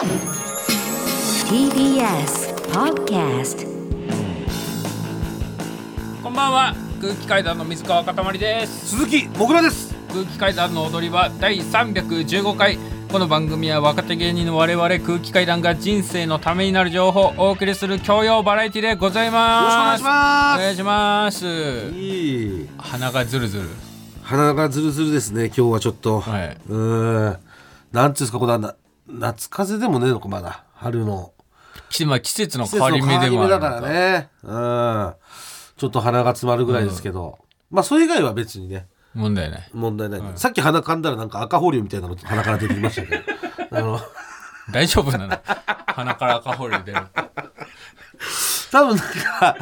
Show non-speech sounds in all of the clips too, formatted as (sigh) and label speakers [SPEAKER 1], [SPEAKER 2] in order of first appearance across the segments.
[SPEAKER 1] TBS Podcast
[SPEAKER 2] こんばんは。空気階段の水川かたまりです。
[SPEAKER 3] 鈴木もぐらです。
[SPEAKER 2] 空気階段の踊り場第315回。この番組は若手芸人の我々空気階段が人生のためになる情報をお送りする教養バラエティでございます。
[SPEAKER 3] よろしくお願いし
[SPEAKER 2] お願いします。鼻がズルズル。
[SPEAKER 3] 鼻がズルズルですね今日はちょっと、
[SPEAKER 2] はい。う
[SPEAKER 3] ーん。なんていうんですかこれはな夏風邪でもねえのかまだ。春の。
[SPEAKER 2] きまあ季節の
[SPEAKER 3] 季
[SPEAKER 2] 変わり目でもある
[SPEAKER 3] だからね。うん。ちょっと鼻が詰まるぐらいですけど、まあそれ以外は別にね。
[SPEAKER 2] 問題ない。
[SPEAKER 3] 問題ない、さっき鼻かんだらなんか赤保留みたいなの鼻から出てきましたけど。(laughs) あの。
[SPEAKER 2] 大丈夫なの？鼻から赤ホール出る。
[SPEAKER 3] 多分なんか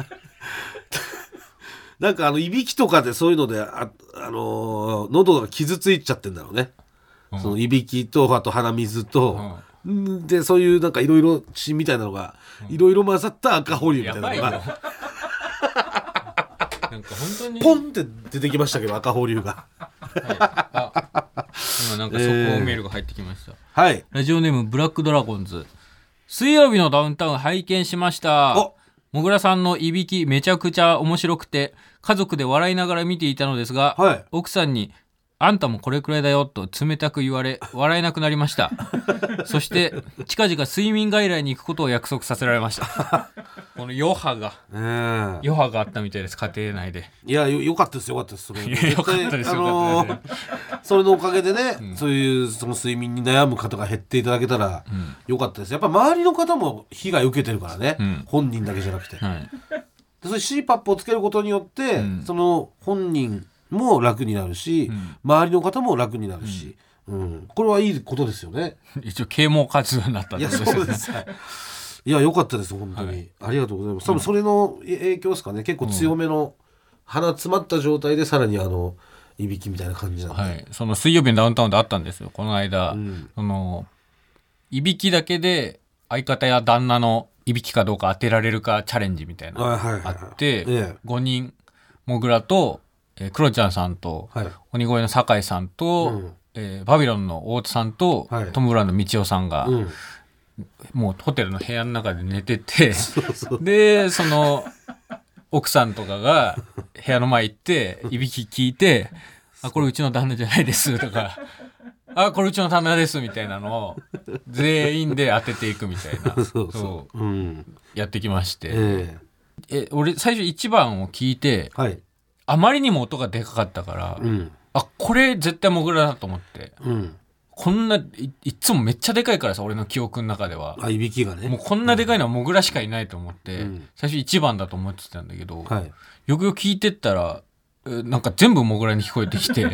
[SPEAKER 3] なんかあのいびきとかでそういうのであ、あのー喉が傷ついちゃってんだろうね、そのいびきとあと鼻水と、ん。でそういうなんかいろいろ血みたいなのがいろいろ混ざった赤保留みたいなのが (laughs)
[SPEAKER 2] なんか本当に
[SPEAKER 3] ポンって出てきましたけど赤保留が。
[SPEAKER 2] 今なんか速報メールが入ってきました、
[SPEAKER 3] はい。
[SPEAKER 2] ラジオネームブラックドラゴンズ。水曜日のダウンタウン拝見しました。
[SPEAKER 3] お。
[SPEAKER 2] もぐらさんのいびきめちゃくちゃ面白くて家族で笑いながら見ていたのですが、
[SPEAKER 3] はい。
[SPEAKER 2] 奥さんに「あんたもこれくらいだよ」と冷たく言われ笑えなくなりました。(laughs) そして近々睡眠外来に行くことを約束させられました。(laughs) この余波が。
[SPEAKER 3] ねえ。
[SPEAKER 2] 余波があったみたいです。家庭内で。
[SPEAKER 3] いやよよかったですよかったですそれ
[SPEAKER 2] よかったです
[SPEAKER 3] あのー (laughs) それのおかげでね、そういうその睡眠に悩む方が減っていただけたらよかったです。やっぱ周りの方も被害を受けてるからね、
[SPEAKER 2] ん。
[SPEAKER 3] 本人だけじゃなくて、で
[SPEAKER 2] はい。
[SPEAKER 3] そういう CPAP をつけることによって、
[SPEAKER 2] ん。
[SPEAKER 3] その本人も楽になるし、周りの方も楽になるし、うん。これはいいことですよね。
[SPEAKER 2] 一応啓蒙活動になったっ
[SPEAKER 3] いや
[SPEAKER 2] てことですね。
[SPEAKER 3] そうです。はいいや良かったです本当に、ありがとうございます。多分それの影響ですかね。結構強めの鼻詰まった状態でさらにあのいびきみたいな感じなんで、
[SPEAKER 2] はい、その水曜日のダウンタウンであったんですよ。この間、
[SPEAKER 3] ん。
[SPEAKER 2] そのいびきだけで相方や旦那のいびきかどうか当てられるかチャレンジみたいな
[SPEAKER 3] はいはいはい
[SPEAKER 2] あって、
[SPEAKER 3] ええ
[SPEAKER 2] 5人もぐらと、えー、クロちゃんさんと、
[SPEAKER 3] はい。
[SPEAKER 2] 鬼越の酒井さんと、
[SPEAKER 3] うん。
[SPEAKER 2] えーバビロンの大津さんと、
[SPEAKER 3] はい。
[SPEAKER 2] トム・ブラウンの道夫さんが、
[SPEAKER 3] うん。
[SPEAKER 2] もうホテルの部屋の中で寝てて (laughs) でその奥さんとかが部屋の前行っていびき聞いて「あこれうちの旦那じゃないです」とか「あこれうちの旦那です」みたいなのを全員で当てていくみたいな
[SPEAKER 3] そうそう。う。ん。
[SPEAKER 2] やってきまして。
[SPEAKER 3] え
[SPEAKER 2] え。俺最初1番を聞いて
[SPEAKER 3] えはい
[SPEAKER 2] あまりにも音がでかかったから、
[SPEAKER 3] うん。
[SPEAKER 2] あこれ絶対モグラだと思って。
[SPEAKER 3] うん。
[SPEAKER 2] こんないいっつもめっちゃでかいからさ俺の記憶の中では。
[SPEAKER 3] あいびきがね。
[SPEAKER 2] もうこんなでかいのはモグラしかいないと思って、
[SPEAKER 3] うん。
[SPEAKER 2] 最初1番だと思ってたんだけど、
[SPEAKER 3] はい。
[SPEAKER 2] よくよく聞いてったらえなんか全部モグラに聞こえてきて。(laughs)
[SPEAKER 3] い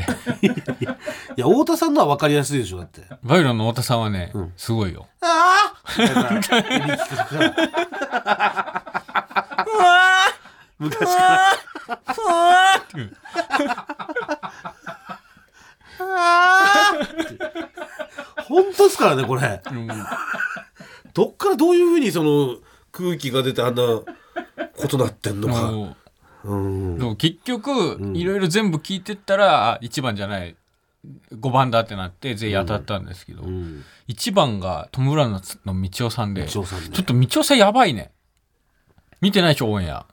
[SPEAKER 3] や太田さんのは分かりやすいでしょだって。
[SPEAKER 2] バイロンの太田さんはね、
[SPEAKER 3] ん。
[SPEAKER 2] すごいよ。
[SPEAKER 3] ああ (laughs) (laughs) 昔から本当ですからねこれ。
[SPEAKER 2] うん
[SPEAKER 3] どっからどういうふうにその空気が出てあんなことなってんのか。
[SPEAKER 2] も
[SPEAKER 3] う。ん。
[SPEAKER 2] うでも結局いろいろ全部聞いてったらあ1番じゃない。5番だってなって全員当たったんですけど、
[SPEAKER 3] うん。
[SPEAKER 2] 1番がトム・ブラウンのの道夫さんで。
[SPEAKER 3] 道夫さんね。
[SPEAKER 2] ちょっと道夫さんやばいね。見てないでしょオンエア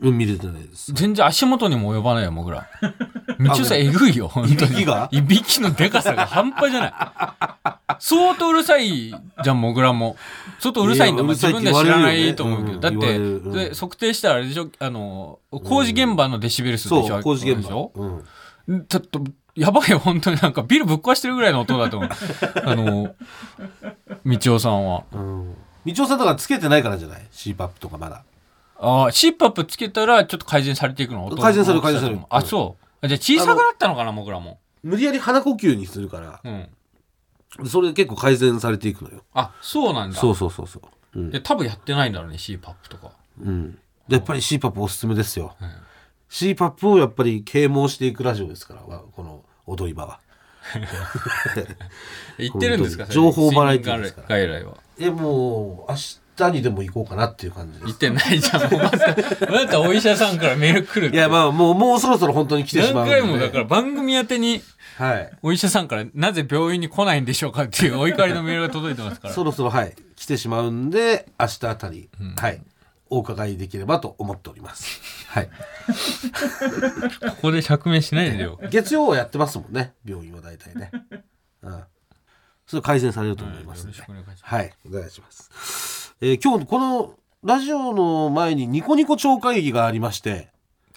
[SPEAKER 3] うん見れてないです。
[SPEAKER 2] 全然足元にも及ばないよモグラ道夫さん。えぐいよ本当に。
[SPEAKER 3] いびきが？
[SPEAKER 2] いびきのでかさが半端じゃない。相当うるさいじゃんモグラも。相当うるさいんだまあ
[SPEAKER 3] いやうるさいって
[SPEAKER 2] 自分では知らな
[SPEAKER 3] 言われるよね
[SPEAKER 2] いと思うけど、
[SPEAKER 3] うん
[SPEAKER 2] だって、
[SPEAKER 3] 言われる。うん。
[SPEAKER 2] で測定したらあれでしょ？あの工事現場のデシベル数でしょ？
[SPEAKER 3] 工事現場
[SPEAKER 2] でしょ？
[SPEAKER 3] うん。
[SPEAKER 2] ちょっとやばいよ本当に。なんかビルぶっ壊してるぐらいの音だと思う。(laughs) あの道夫さんは。
[SPEAKER 3] うん。道夫さんだからつけてないからじゃない？CPAP とかまだ
[SPEAKER 2] ああ CPAP つけたらちょっと改善されていくの？音
[SPEAKER 3] 改善される改善される。
[SPEAKER 2] あそう。じゃあ小さくなったのかなモグラも。
[SPEAKER 3] 無理やり鼻呼吸にするから。
[SPEAKER 2] うん。
[SPEAKER 3] それで結構改善されていくのよ。
[SPEAKER 2] あそうなんだ。
[SPEAKER 3] そうそうそうそう。うん。
[SPEAKER 2] で多分やってないんだろうね CPAP とか。
[SPEAKER 3] うん。でやっぱり CPAP おすすめですよ、CPAP をやっぱり啓蒙していくラジオですからわこの踊り場は。(laughs)
[SPEAKER 2] 言ってるんですか
[SPEAKER 3] 情報バラエティーですから。
[SPEAKER 2] 外来は。
[SPEAKER 3] えもう明日にでも行こうかなっていう感じです。
[SPEAKER 2] 言ってないじゃん。またお医者さんからメール来るって。
[SPEAKER 3] いやまあもうもうそろそろ本当に来てしま
[SPEAKER 2] 何
[SPEAKER 3] うんで。
[SPEAKER 2] 回もだから番組宛てに
[SPEAKER 3] はい。
[SPEAKER 2] お医者さんからなぜ病院に来ないんでしょうかっていうお怒りのメールが届いてますから。
[SPEAKER 3] そろそろはい。来てしまうんで明日あたり、はい。お伺いできればと思っております。はい。(laughs)
[SPEAKER 2] ここで釈明しないでよ。
[SPEAKER 3] 月曜はやってますもんね。病院は大体ね。うんそれ改善されると思いますはいお願いします、えー今日このラジオの前にニコニコ超会議がありまして。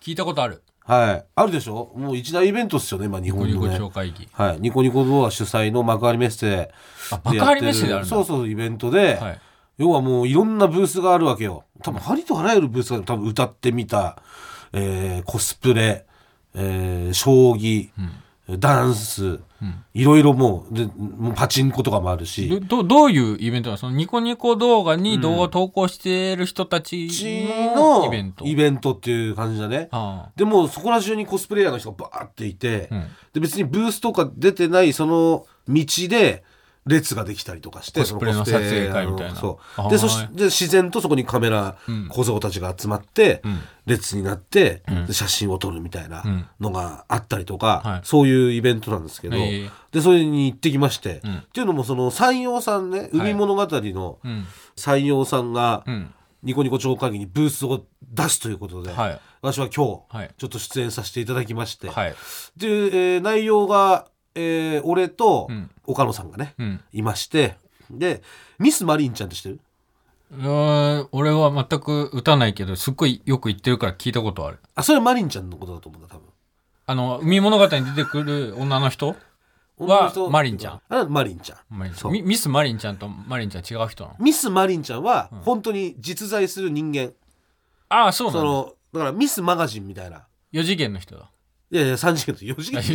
[SPEAKER 2] 聞いたことある。
[SPEAKER 3] はいあるでしょ？もう一大イベントっすよね今日
[SPEAKER 2] ニコニコ
[SPEAKER 3] 本のね
[SPEAKER 2] 超会議。
[SPEAKER 3] はい、ニコニコ動画主催の幕張メッセ
[SPEAKER 2] あ幕張メッセである
[SPEAKER 3] そうそうイベントで、
[SPEAKER 2] はい。
[SPEAKER 3] 要はもういろんなブースがあるわけよ。多分ありとあらゆるブースが多分歌ってみた、えーコスプレ、えー将棋、ダンス、いろいろもうでもうパチンコとかもあるし。
[SPEAKER 2] どどどういうイベントなの？そのニコニコ動画に動画を投稿している人たちの
[SPEAKER 3] の
[SPEAKER 2] イベント、
[SPEAKER 3] イベントっていう感じだね。
[SPEAKER 2] あ
[SPEAKER 3] でもそこら中にコスプレイヤーの人がバーっていて、
[SPEAKER 2] ん。
[SPEAKER 3] で別にブースとか出てないその道で列ができたりとかして
[SPEAKER 2] コスプレの撮影会みたいな。
[SPEAKER 3] そう。
[SPEAKER 2] はい
[SPEAKER 3] でそしてで自然とそこにカメラ小僧たちが集まって、列になって、で写真を撮るみたいなのがあったりとか、
[SPEAKER 2] はい。
[SPEAKER 3] そういうイベントなんですけど、
[SPEAKER 2] ええ。
[SPEAKER 3] でそれに行ってきまして、
[SPEAKER 2] ん。
[SPEAKER 3] っていうのもその山陽さんね海物語の
[SPEAKER 2] うん。
[SPEAKER 3] 山陽さんが、
[SPEAKER 2] うん。
[SPEAKER 3] ニコニコ超会議にブースを出すということで、
[SPEAKER 2] はい。
[SPEAKER 3] 私は今日、
[SPEAKER 2] はい。
[SPEAKER 3] ちょっと出演させていただきまして、
[SPEAKER 2] はい。
[SPEAKER 3] で、えー内容が、えー俺と
[SPEAKER 2] ん。
[SPEAKER 3] 岡野さんがね、
[SPEAKER 2] うん。
[SPEAKER 3] いましてでミス・マリンちゃんって知ってる？
[SPEAKER 2] 俺は全く打たないけどすっごいよく言ってるから聞いたことある。
[SPEAKER 3] あそれはマリンちゃんのことだと思うんだ多分。
[SPEAKER 2] あの海物語に出てくる女の人？はマリンちゃん。
[SPEAKER 3] あマリンちゃん。
[SPEAKER 2] マリンちゃ
[SPEAKER 3] そう。
[SPEAKER 2] んミミスマリンちゃんとマリンちゃん違う人なの？
[SPEAKER 3] ミス・マリンちゃんは本当に実在する人間、
[SPEAKER 2] ああそうな
[SPEAKER 3] の？だからミス・マガジンみたいな。
[SPEAKER 2] 4次元の人だ
[SPEAKER 3] いやいや3次元と4次
[SPEAKER 2] あ
[SPEAKER 3] 元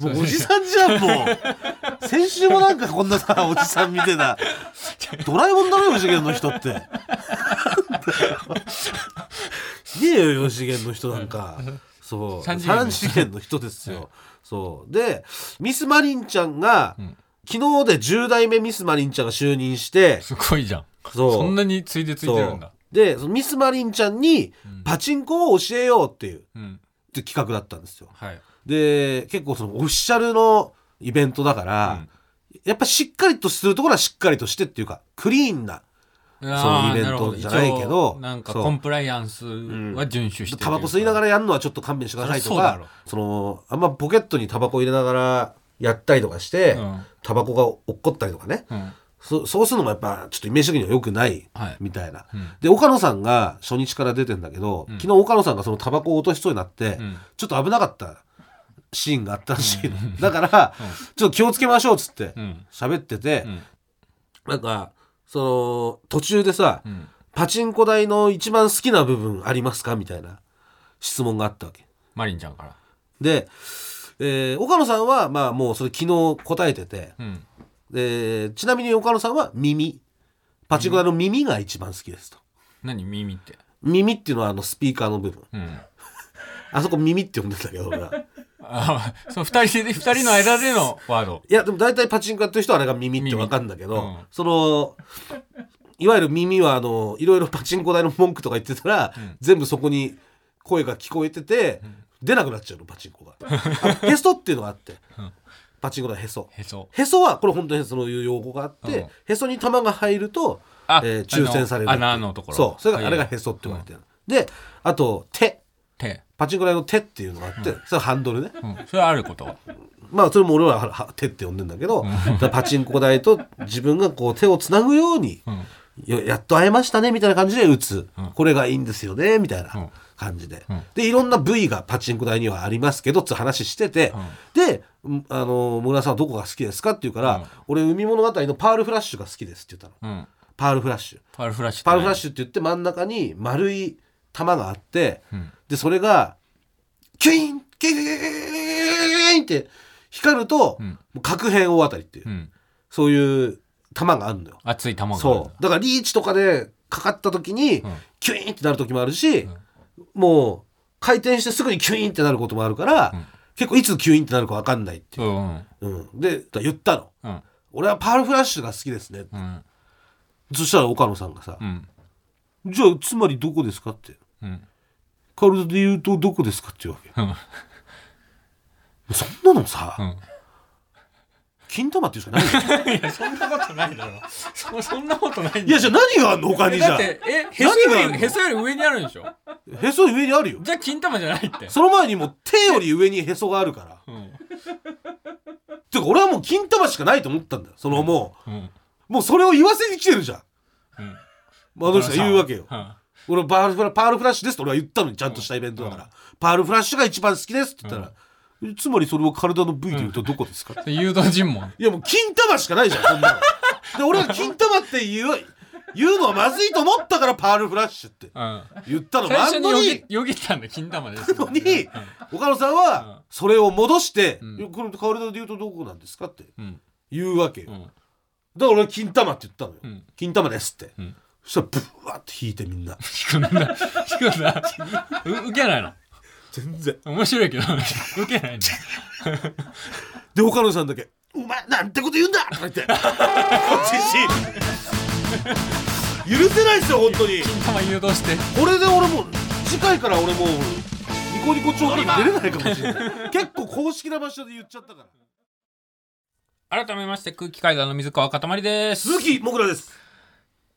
[SPEAKER 3] もうおじさんじゃんもう。(laughs) 先週もなんかこんなさおじさん見てたドラえもんだろ4次元の人って。(laughs) ねえよ4次元の人なんか。そう。
[SPEAKER 2] 三次元の
[SPEAKER 3] 3次元の人ですよ。そう。でミス・マリンちゃんが、
[SPEAKER 2] ん。
[SPEAKER 3] 昨日で10代目ミス・マリンちゃんが就任して。
[SPEAKER 2] すごいじゃん。
[SPEAKER 3] そう。
[SPEAKER 2] そんなについでついてるんだ
[SPEAKER 3] でそのミス・マリンちゃんにパチンコを教えようっていう,、
[SPEAKER 2] うん。
[SPEAKER 3] って企画だったんですよ。
[SPEAKER 2] はい。
[SPEAKER 3] で結構そのオフィシャルのイベントだから、やっぱしっかりとするところはしっかりとしてっていうかクリーンな
[SPEAKER 2] そ
[SPEAKER 3] のイベントじゃないけど
[SPEAKER 2] なんかコンプライアンスは遵守してる
[SPEAKER 3] タバコ吸いながらやるのはちょっと勘弁してくださいとか
[SPEAKER 2] そ
[SPEAKER 3] のあんまポケットにタバコ入れながらやったりとかして、
[SPEAKER 2] うん。
[SPEAKER 3] タバコが落っこったりとかね、
[SPEAKER 2] うん
[SPEAKER 3] そそうするのもやっぱちょっとイメージ的には良くない
[SPEAKER 2] はい。
[SPEAKER 3] みたいな、
[SPEAKER 2] うん。
[SPEAKER 3] で岡野さんが初日から出てんだけど、昨日岡野さんがそのタバコを落としそうになって、
[SPEAKER 2] ん。
[SPEAKER 3] ちょっと危なかったシーンがあったらしいの、だから、ちょっと気をつけましょうっつって
[SPEAKER 2] ん。
[SPEAKER 3] 喋ってて、
[SPEAKER 2] ん。
[SPEAKER 3] なんかその途中でさ、
[SPEAKER 2] ん。
[SPEAKER 3] パチンコ台の一番好きな部分ありますかみたいな質問があったわけ。
[SPEAKER 2] マリンちゃんから。
[SPEAKER 3] で、えー岡野さんはまあもうそれ昨日答えてて、
[SPEAKER 2] うん
[SPEAKER 3] でちなみに岡野さんは耳。パチンコ台の耳が一番好きですと。
[SPEAKER 2] 何？耳って。
[SPEAKER 3] 耳っていうのはあのスピーカーの部分。
[SPEAKER 2] うん。(laughs)
[SPEAKER 3] あそこ耳って呼んでたけど俺らい
[SPEAKER 2] あその二人で二人の間でのワード。
[SPEAKER 3] やでも大体パチンコやってる人はあれが耳って分かるんだけど、
[SPEAKER 2] 耳うん。
[SPEAKER 3] そのいわゆる耳はあのいろいろパチンコ台の文句とか言ってたら、全部そこに声が聞こえてて、出なくなっちゃうのパチンコが。あへそっていうのがあって、パチンコ台へそ。
[SPEAKER 2] へそ。
[SPEAKER 3] へそはこれ本当にそういう用語があって、
[SPEAKER 2] うん。
[SPEAKER 3] へそに玉が入ると、
[SPEAKER 2] あ
[SPEAKER 3] えー抽選される
[SPEAKER 2] 穴のところ。
[SPEAKER 3] そう。それ
[SPEAKER 2] はい。
[SPEAKER 3] があれがへそって言われてる、であと手。
[SPEAKER 2] 手。
[SPEAKER 3] パチンコ台の手っていうのがあって、それはハンドルね、
[SPEAKER 2] うん。それはあることは。
[SPEAKER 3] まあそれも俺ははは手って呼んでんだけど、パチンコ台と自分がこう手をつなぐように、よやっと会えましたねみたいな感じで打つ、これがいいんですよねみたいな感じで、でいろんな部位がパチンコ台にはありますけどって話してて、でうんあの「村田さんはどこが好きですか?」って言うから、俺海物語のパールフラッシュが好きですって言ったの、
[SPEAKER 2] うん。
[SPEAKER 3] パールフラッシュ。
[SPEAKER 2] パールフラッシュ
[SPEAKER 3] パールフラッ
[SPEAKER 2] シ
[SPEAKER 3] ュって言って真ん中に丸い玉があって、でそれがキュインキュインって光ると、もう核変大当たりっていう、
[SPEAKER 2] うん。
[SPEAKER 3] そういう玉があるのよ。
[SPEAKER 2] 熱い卵がある
[SPEAKER 3] そう。だからリーチとかでかかった時に、キュインってなる時もあるし、もう回転してすぐにキュインってなることもあるから、結構いつキュインってなるか分かんないっていう。
[SPEAKER 2] う、ん
[SPEAKER 3] うん。で言ったの。
[SPEAKER 2] うん。
[SPEAKER 3] 俺はパールフラッシュが好きですね、
[SPEAKER 2] うん。
[SPEAKER 3] そしたら岡野さんがさ、
[SPEAKER 2] うん。
[SPEAKER 3] じゃあつまりどこですかって。
[SPEAKER 2] うん。
[SPEAKER 3] 体で言うとどこですかっていうわけ。そんなのさ、
[SPEAKER 2] うん
[SPEAKER 3] 金玉っていうしかないよ。
[SPEAKER 2] いやそんなことないだろ。そそんなことないんだよ。
[SPEAKER 3] いやじゃあ何があんの他にじゃあ？
[SPEAKER 2] えへそよ
[SPEAKER 3] 何があんの？
[SPEAKER 2] りへそより上にあるんでしょ？
[SPEAKER 3] へそ上にあるよ。
[SPEAKER 2] じゃあ金玉じゃないって。
[SPEAKER 3] その前にもう手より上にへそがあるから。
[SPEAKER 2] うん。
[SPEAKER 3] てか俺はもう金玉しかないと思ったんだよ。そのも
[SPEAKER 2] う。ん。
[SPEAKER 3] うもうそれを言わせに来てるじゃん。
[SPEAKER 2] うん。
[SPEAKER 3] あの人が言うわけよ。
[SPEAKER 2] うん。
[SPEAKER 3] 俺パールフラパールフラッシュですと俺は言ったのにちゃんとしたイベントだから、パールフラッシュが一番好きですって言ったら、つまりそれを体の部位で言うとどこですか、
[SPEAKER 2] で誘導尋問。
[SPEAKER 3] いやもう金玉しかないじゃんそんなの。(laughs) で俺は金玉って言う言うのはまずいと思ったからパールフラッシュって
[SPEAKER 2] うん。
[SPEAKER 3] 言ったの。も
[SPEAKER 2] 最
[SPEAKER 3] あんのに。
[SPEAKER 2] 初によぎよぎったんだ金玉です
[SPEAKER 3] のに岡野さんはそれを戻して「
[SPEAKER 2] うん。
[SPEAKER 3] いやこれ体で言うとどこなんですか?」って
[SPEAKER 2] うん。
[SPEAKER 3] 言うわけよ、
[SPEAKER 2] うん。
[SPEAKER 3] だから俺は金玉って言ったのよ、
[SPEAKER 2] うん。
[SPEAKER 3] 金玉ですって、
[SPEAKER 2] うん。
[SPEAKER 3] そしたらブワーって引いてみんな。
[SPEAKER 2] 引くんだ。引くんだ。(laughs) う受けないの？
[SPEAKER 3] 全然。
[SPEAKER 2] 面白いけど受けないんだ。
[SPEAKER 3] で岡野さんだけ「お前なんてこと言うんだ!」とか言って。こっちし許せないですよ本当に。
[SPEAKER 2] 金玉誘導して。
[SPEAKER 3] これで俺もう次回から俺もうニコニコ超に出れないかもしれない。結構公式な場所で言っちゃったから。
[SPEAKER 2] 改めまして空気階段の水川かたまりです。
[SPEAKER 3] 鈴木もぐらです。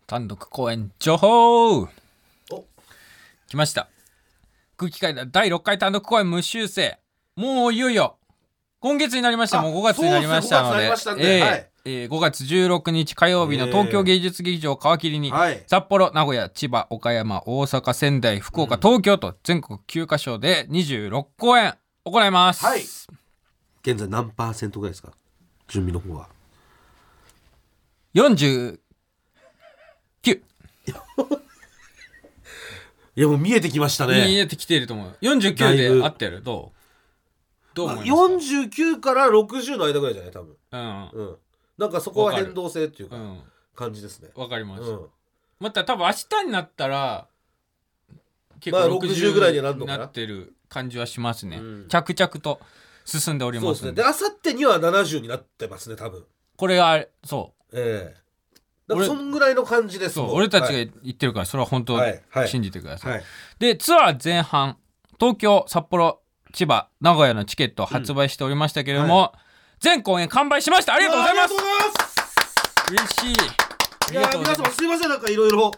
[SPEAKER 2] 単独公演情報。
[SPEAKER 3] お。
[SPEAKER 2] 来ました空気階段第6回単独公演無修正。もういよいよ。今月になりました。
[SPEAKER 3] あ
[SPEAKER 2] もう5月になりましたので。
[SPEAKER 3] そうですね5月になりましたんで
[SPEAKER 2] ええ
[SPEAKER 3] はい
[SPEAKER 2] えー5月16日火曜日の東京芸術劇場皮切りに、
[SPEAKER 3] はい
[SPEAKER 2] 札幌名古屋千葉岡山大阪仙台福岡、東京と全国9カ所で26公演行います、
[SPEAKER 3] はい現在何パーセントぐらいですか準備の方は
[SPEAKER 2] 49
[SPEAKER 3] いやもう見えてきました
[SPEAKER 2] 見
[SPEAKER 3] ね、
[SPEAKER 2] えてきていると思う。49
[SPEAKER 3] だいぶ。
[SPEAKER 2] で合ってる。どう？どう
[SPEAKER 3] まあ
[SPEAKER 2] 思います
[SPEAKER 3] 49から60の間ぐらいじゃない多分。
[SPEAKER 2] か
[SPEAKER 3] うん。なんかそこは変動性っていうか
[SPEAKER 2] うんうん。
[SPEAKER 3] 感じですね。
[SPEAKER 2] わかります、
[SPEAKER 3] うん。
[SPEAKER 2] また多分明日になったら結
[SPEAKER 3] まあ
[SPEAKER 2] 構
[SPEAKER 3] 60ぐらいにはなるのかな。
[SPEAKER 2] なってる感じはしますね、
[SPEAKER 3] うん。
[SPEAKER 2] 着々と進んでおり
[SPEAKER 3] そう
[SPEAKER 2] まで。
[SPEAKER 3] ですね。であさってには70になってますね多分。
[SPEAKER 2] これはそ
[SPEAKER 3] ええ。だから
[SPEAKER 2] 俺
[SPEAKER 3] そんぐらいの感じで
[SPEAKER 2] うそう
[SPEAKER 3] す
[SPEAKER 2] 俺たちが
[SPEAKER 3] はい。
[SPEAKER 2] 言ってるからそれは本当
[SPEAKER 3] はい。はい。
[SPEAKER 2] 信じてください、
[SPEAKER 3] はい。
[SPEAKER 2] でツアー前半東京札幌千葉名古屋のチケットを発売しておりましたけれども、全公演完売しました。あ
[SPEAKER 3] あ
[SPEAKER 2] りがとうございます。
[SPEAKER 3] ありがとうございます。
[SPEAKER 2] 嬉しい。あ
[SPEAKER 3] いや
[SPEAKER 2] りがとうござ
[SPEAKER 3] 皆
[SPEAKER 2] います。
[SPEAKER 3] 様すいません。なんかいろいろ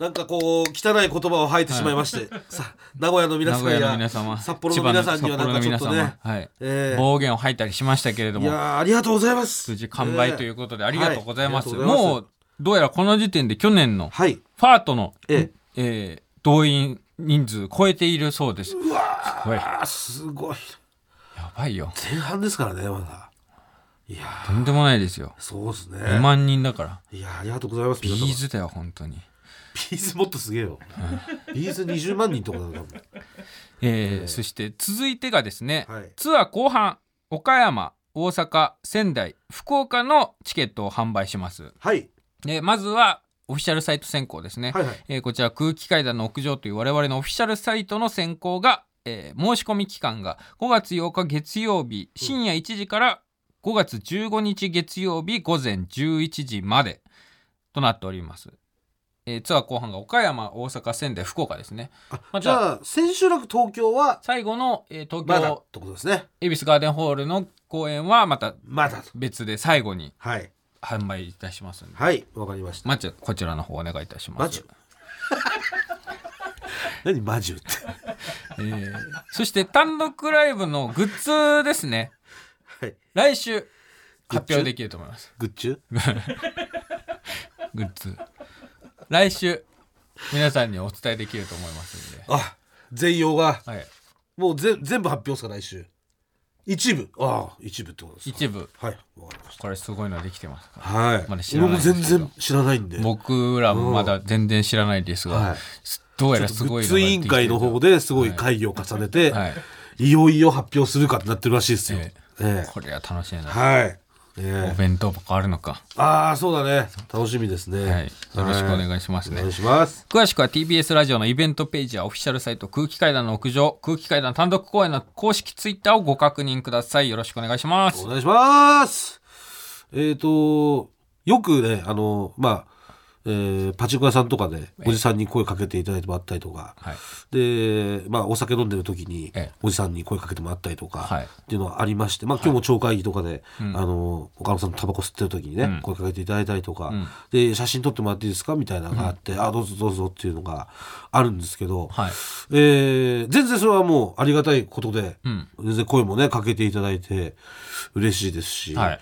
[SPEAKER 3] なんかこう汚い言葉を吐いてしまいまして、さ名古屋の皆さん
[SPEAKER 2] 名古屋の
[SPEAKER 3] や
[SPEAKER 2] 皆様
[SPEAKER 3] 札幌の皆さんにはなんかちょっとね
[SPEAKER 2] はい、
[SPEAKER 3] ええ。
[SPEAKER 2] 暴言を吐いたりしましたけれど
[SPEAKER 3] い
[SPEAKER 2] も
[SPEAKER 3] やーありがとうございます。
[SPEAKER 2] 無事完売ということでありがとうございます,、もうどうやらこの時点で去年の
[SPEAKER 3] はい。
[SPEAKER 2] ファートの、
[SPEAKER 3] え
[SPEAKER 2] え。ー動員人数超えているそうです。
[SPEAKER 3] うわ
[SPEAKER 2] すごい。
[SPEAKER 3] ーすごい。
[SPEAKER 2] やばいよ。
[SPEAKER 3] 前半ですからねまだ。いやー。
[SPEAKER 2] とんでもないですよ。
[SPEAKER 3] そうですね。
[SPEAKER 2] 2万人だから。
[SPEAKER 3] いやーありがとうございます
[SPEAKER 2] B'zだよ本当に
[SPEAKER 3] B'zもっとすげえよ。 B'z 20万人とかだよ多分。
[SPEAKER 2] えーそして続いてがですね、
[SPEAKER 3] はい。
[SPEAKER 2] ツアー後半岡山大阪仙台福岡のチケットを販売します、
[SPEAKER 3] はい。
[SPEAKER 2] えーまずはオフィシャルサイト先行ですね、
[SPEAKER 3] はいはい。
[SPEAKER 2] えーこちら空気階段の屋上という我々のオフィシャルサイトの先行が、えー申し込み期間が5月8日月曜日深夜1時から5月15日月曜日午前11時までとなっております、えーツアー後半が岡山大阪仙台福岡ですね。
[SPEAKER 3] あ
[SPEAKER 2] また
[SPEAKER 3] じゃあ千秋楽東京は
[SPEAKER 2] 最後の、えー東
[SPEAKER 3] まだっ
[SPEAKER 2] 京
[SPEAKER 3] てことですね。
[SPEAKER 2] 恵比寿ガーデンホールの公演はまた
[SPEAKER 3] まだと。
[SPEAKER 2] 別で最後に
[SPEAKER 3] はい。
[SPEAKER 2] 販売いたします
[SPEAKER 3] はいわかりました。
[SPEAKER 2] まずこちらの方お願いいたします。
[SPEAKER 3] マジュ。(laughs) 何マジュって。(laughs)
[SPEAKER 2] えーそして単独ライブのグッズですね。
[SPEAKER 3] はい。
[SPEAKER 2] 来週発表できると思います。
[SPEAKER 3] グッチュ？(laughs)
[SPEAKER 2] グッズ来週皆さんにお伝えできると思いますんで、
[SPEAKER 3] あ全容が。
[SPEAKER 2] はい、
[SPEAKER 3] もうぜ全部発表ですか来週。一部。ああ一部ってことですか。
[SPEAKER 2] 一部。
[SPEAKER 3] はいわかりまし
[SPEAKER 2] これすごいのできてますか
[SPEAKER 3] はい。
[SPEAKER 2] まだ知らない
[SPEAKER 3] 俺も全然知らないんで。
[SPEAKER 2] 僕らもまだ全然知らないですが、
[SPEAKER 3] はい。
[SPEAKER 2] どうやらすごい
[SPEAKER 3] グッズ委員会の方ですごい会議を重ねて、
[SPEAKER 2] はい。
[SPEAKER 3] い、よいよ発表するかってなってるらしいですよ、
[SPEAKER 2] え
[SPEAKER 3] え。え
[SPEAKER 2] これは楽しいな、
[SPEAKER 3] はい、
[SPEAKER 2] お
[SPEAKER 3] ええ
[SPEAKER 2] 弁当箱あるのか、
[SPEAKER 3] ああそうだね。楽しみですね、
[SPEAKER 2] はい、よろしくお願いしますね、
[SPEAKER 3] お願いします。
[SPEAKER 2] 詳しくは TBS ラジオのイベントページやオフィシャルサイト空気階段の屋上空気階段単独公演の公式ツイッターをご確認ください。よろしくお願いします。
[SPEAKER 3] お願いします。えっ、とよくねあのまあえーパチンコ屋さんとかでおじさんに声かけていただいてもらったりとか、
[SPEAKER 2] はい。
[SPEAKER 3] で、まあ、お酒飲んでる時に
[SPEAKER 2] ええ。
[SPEAKER 3] おじさんに声かけてもらったりとか、
[SPEAKER 2] はい。
[SPEAKER 3] っていうのはありまして、まあ、今日も町会議とかで、
[SPEAKER 2] うん。
[SPEAKER 3] あの岡野さんとタバコ吸ってる時にね、
[SPEAKER 2] うん。
[SPEAKER 3] 声かけていただいたりとか、
[SPEAKER 2] うん。
[SPEAKER 3] で写真撮ってもらっていいですかみたいなのがあって、あどうぞどうぞっていうのがあるんですけど、
[SPEAKER 2] はい。
[SPEAKER 3] えー全然それはもうありがたいことで、
[SPEAKER 2] うん。
[SPEAKER 3] 全然声もねかけていただいて嬉しいですし、
[SPEAKER 2] はい。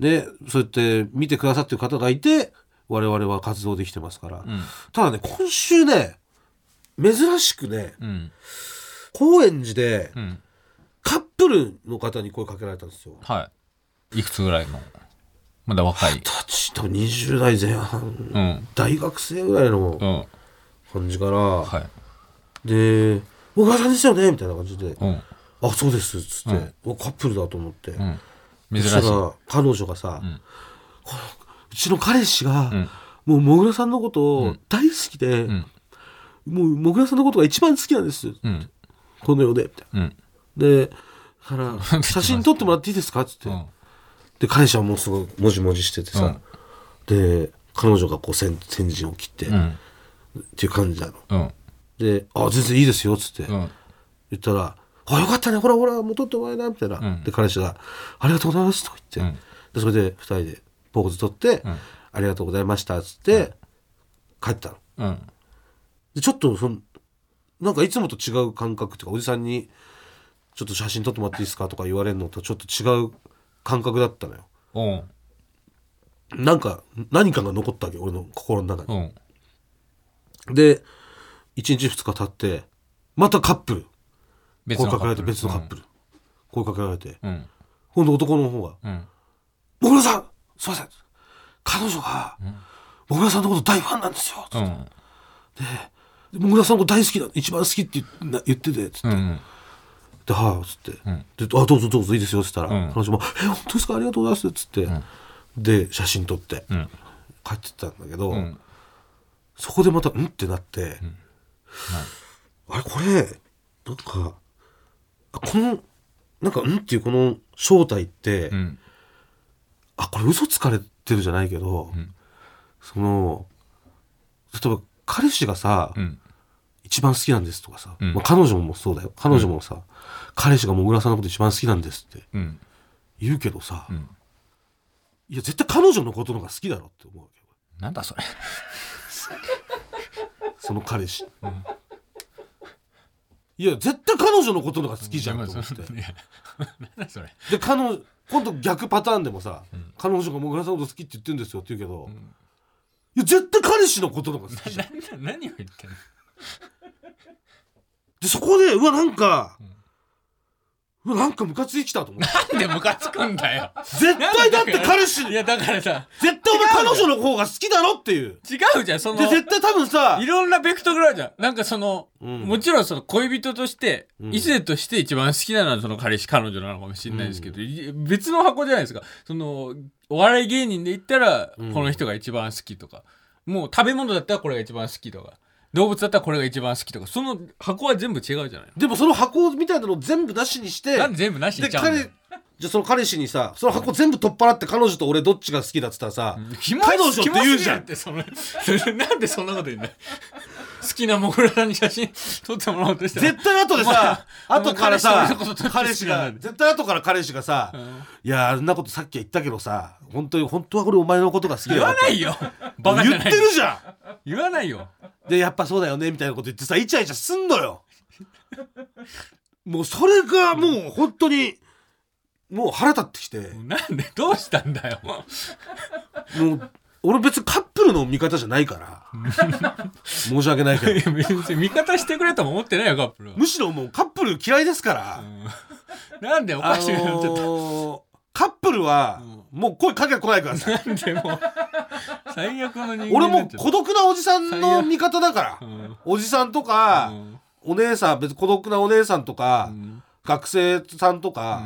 [SPEAKER 3] でそうやって見てくださってる方がいて我々は活動できてますから、
[SPEAKER 2] うん。
[SPEAKER 3] ただね今週ね珍しくね
[SPEAKER 2] うん。
[SPEAKER 3] 高円寺で
[SPEAKER 2] うん。
[SPEAKER 3] カップルの方に声かけられたんですよ。
[SPEAKER 2] はい。いくつぐらいの？まだ若い。
[SPEAKER 3] 二十歳と20代前半、
[SPEAKER 2] うん。
[SPEAKER 3] 大学生ぐらいの
[SPEAKER 2] うん。
[SPEAKER 3] 感じから、
[SPEAKER 2] はい。
[SPEAKER 3] で「小川さんですよね」みたいな感じで。
[SPEAKER 2] うん「
[SPEAKER 3] あそうです」っつって、
[SPEAKER 2] うん。
[SPEAKER 3] おカップルだと思って、
[SPEAKER 2] うん。珍しい。
[SPEAKER 3] そしたら彼女がさ、
[SPEAKER 2] ん
[SPEAKER 3] うちの彼氏が、
[SPEAKER 2] ん。
[SPEAKER 3] もうもぐらさんのことを大好きで、
[SPEAKER 2] ん。
[SPEAKER 3] もうもぐらさんのことが一番好きなんです、
[SPEAKER 2] うん。
[SPEAKER 3] この世でみたいな。
[SPEAKER 2] うん。
[SPEAKER 3] でだから (laughs) 写真撮ってもらっていいですか？っつって、
[SPEAKER 2] うん。
[SPEAKER 3] で彼氏はもうすごいもじもじしててさ、で彼女がこう先先陣を切って、っ
[SPEAKER 2] うん。
[SPEAKER 3] ていう感じなの。
[SPEAKER 2] うん。
[SPEAKER 3] で「あ全然いいですよ」っつって、
[SPEAKER 2] うん。
[SPEAKER 3] 言ったら「あよかったねほらほらもう撮ってもらえな」みたいな、
[SPEAKER 2] うん。
[SPEAKER 3] で彼氏が「ありがとうございます」とか言って、
[SPEAKER 2] うん。
[SPEAKER 3] でそれで2人でポーズ撮って、
[SPEAKER 2] ん。
[SPEAKER 3] ありがとうございました」っつって、帰ったの。
[SPEAKER 2] うん。
[SPEAKER 3] でちょっとそのなんかいつもと違う感覚っていうかおじさんに「ちょっと写真撮ってもらっていいですか?」とか言われるのとちょっと違う感覚だったのよ。
[SPEAKER 2] うん。
[SPEAKER 3] なんか何かが残ったわけ俺の心の中に。
[SPEAKER 2] うん。
[SPEAKER 3] で1日2日経ってまたカップル。声かけられて
[SPEAKER 2] 別のカップル。
[SPEAKER 3] 声かけられて。
[SPEAKER 2] うん。
[SPEAKER 3] 今度男の方が
[SPEAKER 2] うん「
[SPEAKER 3] もぐらさんすいません。彼女がもぐらさんのこと大ファンなんですよ」つって。
[SPEAKER 2] うん。
[SPEAKER 3] でもぐらさんのこと大好きな一番好きって言っな言ってて」つって。
[SPEAKER 2] うん「
[SPEAKER 3] ではあ」つって。
[SPEAKER 2] ん「
[SPEAKER 3] であどうぞどうぞいいですよ」っつったら、
[SPEAKER 2] うん。
[SPEAKER 3] 彼女も「え本当ですか？ありがとうございます」っつって、で写真撮って。
[SPEAKER 2] うん。
[SPEAKER 3] 帰ってったんだけど、
[SPEAKER 2] うん。
[SPEAKER 3] そこでまた「ん?」ってなって、あれこれなんかあこのなんか「ん?」っていうこの正体って、
[SPEAKER 2] うん
[SPEAKER 3] あこれ嘘つかれてるじゃないけど、その例えば彼氏がさ、
[SPEAKER 2] うん。
[SPEAKER 3] 一番好きなんですとかさ、
[SPEAKER 2] うん。
[SPEAKER 3] まあ、彼女もそうだよ。彼女もさ、彼氏がもぐらさんのこと一番好きなんですって
[SPEAKER 2] うん。
[SPEAKER 3] 言うけどさ、
[SPEAKER 2] ん。
[SPEAKER 3] いや絶対彼女のことの方が好きだろって思うわけよ。
[SPEAKER 2] なんだそれ。
[SPEAKER 3] その彼氏、いや絶対彼女のことの方が好きじゃんと思って、
[SPEAKER 2] いやなんだそれ。
[SPEAKER 3] で彼女今度逆パターンでもさ、彼女がもぐらさんのこと好きって言ってるんですよって言うけど、いや絶対彼氏のことの方が好きじゃん。
[SPEAKER 2] な何を言ってんの？
[SPEAKER 3] でそこでうわなんか、うわなんかムカついてきたと思って。
[SPEAKER 2] なんでムカつくんだよ。
[SPEAKER 3] 絶対だって彼氏
[SPEAKER 2] いやだからさ
[SPEAKER 3] 絶対お前彼女の方が好きだろっていう。
[SPEAKER 2] 違うじゃんその
[SPEAKER 3] で絶対多分さ
[SPEAKER 2] いろんなベクトルがあるじゃん。なんかその、
[SPEAKER 3] うん。
[SPEAKER 2] もちろんその恋人として、
[SPEAKER 3] ん。
[SPEAKER 2] 異性として一番好きなのはその彼氏彼女なのかもしれないですけど、い別の箱じゃないですか。そのお笑い芸人で言ったら、この人が一番好きとか。もう食べ物だったらこれが一番好きとか動物だったらこれが一番好きとかその箱は全部違うじゃない
[SPEAKER 3] でもその箱みたいなのを全部なしにして
[SPEAKER 2] なんで全部なしにちゃうんだ
[SPEAKER 3] 彼
[SPEAKER 2] よ
[SPEAKER 3] じゃあその彼氏にさその箱全部取っ払って彼女と俺どっちが好きだっつったらさ、
[SPEAKER 2] キモい
[SPEAKER 3] 彼女って言うじゃん。
[SPEAKER 2] ってそのなんでそんなこと言うんだよ。好きなモグラさんに写真撮ってもらおうとしたら
[SPEAKER 3] 絶対後でさ後からさ
[SPEAKER 2] 彼氏
[SPEAKER 3] が絶対後から彼氏がさ、いやあんなことさっきは言ったけどさ本当に本当はこれお前のことが好きだ
[SPEAKER 2] 言
[SPEAKER 3] よ
[SPEAKER 2] わないよ。バカじゃない
[SPEAKER 3] 言ってるじゃ
[SPEAKER 2] 言わないよ。
[SPEAKER 3] んでやっぱそうだよねみたいなこと言ってさイチャイチャすんのよ。もうそれがもう本当にもう腹立ってきて。
[SPEAKER 2] なんでどうしたんだよ。
[SPEAKER 3] もう俺別にカップルの味方じゃないから。申し訳ないけど。
[SPEAKER 2] いや別に味方してくれとも思ってないよカップルは。
[SPEAKER 3] むしろもうカップル嫌いですから、
[SPEAKER 2] なんでお
[SPEAKER 3] あ
[SPEAKER 2] かしくなっちゃった、
[SPEAKER 3] の？ーカップルはもう声かけてこないでくださ。い
[SPEAKER 2] なんでもう (laughs) 最悪の人間に
[SPEAKER 3] 俺も孤独なおじさんの味方だから、
[SPEAKER 2] ん。
[SPEAKER 3] おじさんとか、
[SPEAKER 2] うん。
[SPEAKER 3] お姉さん別に孤独なお姉さんとか、
[SPEAKER 2] ん。
[SPEAKER 3] 学生さんとか、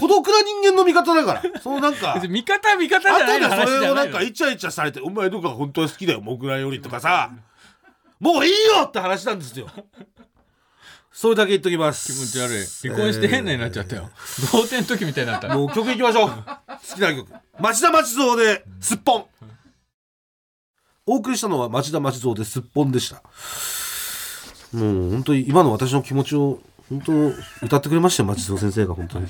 [SPEAKER 3] 孤独な人間の味方だから。そのなんか (laughs)
[SPEAKER 2] 別に味方味方じゃ
[SPEAKER 3] 後で
[SPEAKER 2] ない。の話
[SPEAKER 3] それをなんかイチャイチャされて「お前どこが本当は好きだよ僕らより」とかさ「もういいよ!」って話なんですよそれだけ言っときます。
[SPEAKER 2] 気持ち悪い。離婚して変なになっちゃったよ、同点の時みたいになった。
[SPEAKER 3] もう曲いきましょう。好きな曲。町田町蔵で「すっぽん」お送りしたのは町田町蔵ですっぽんでした。もう本当に今の私の気持ちを本当歌ってくれましたよ町蔵先生が本当に。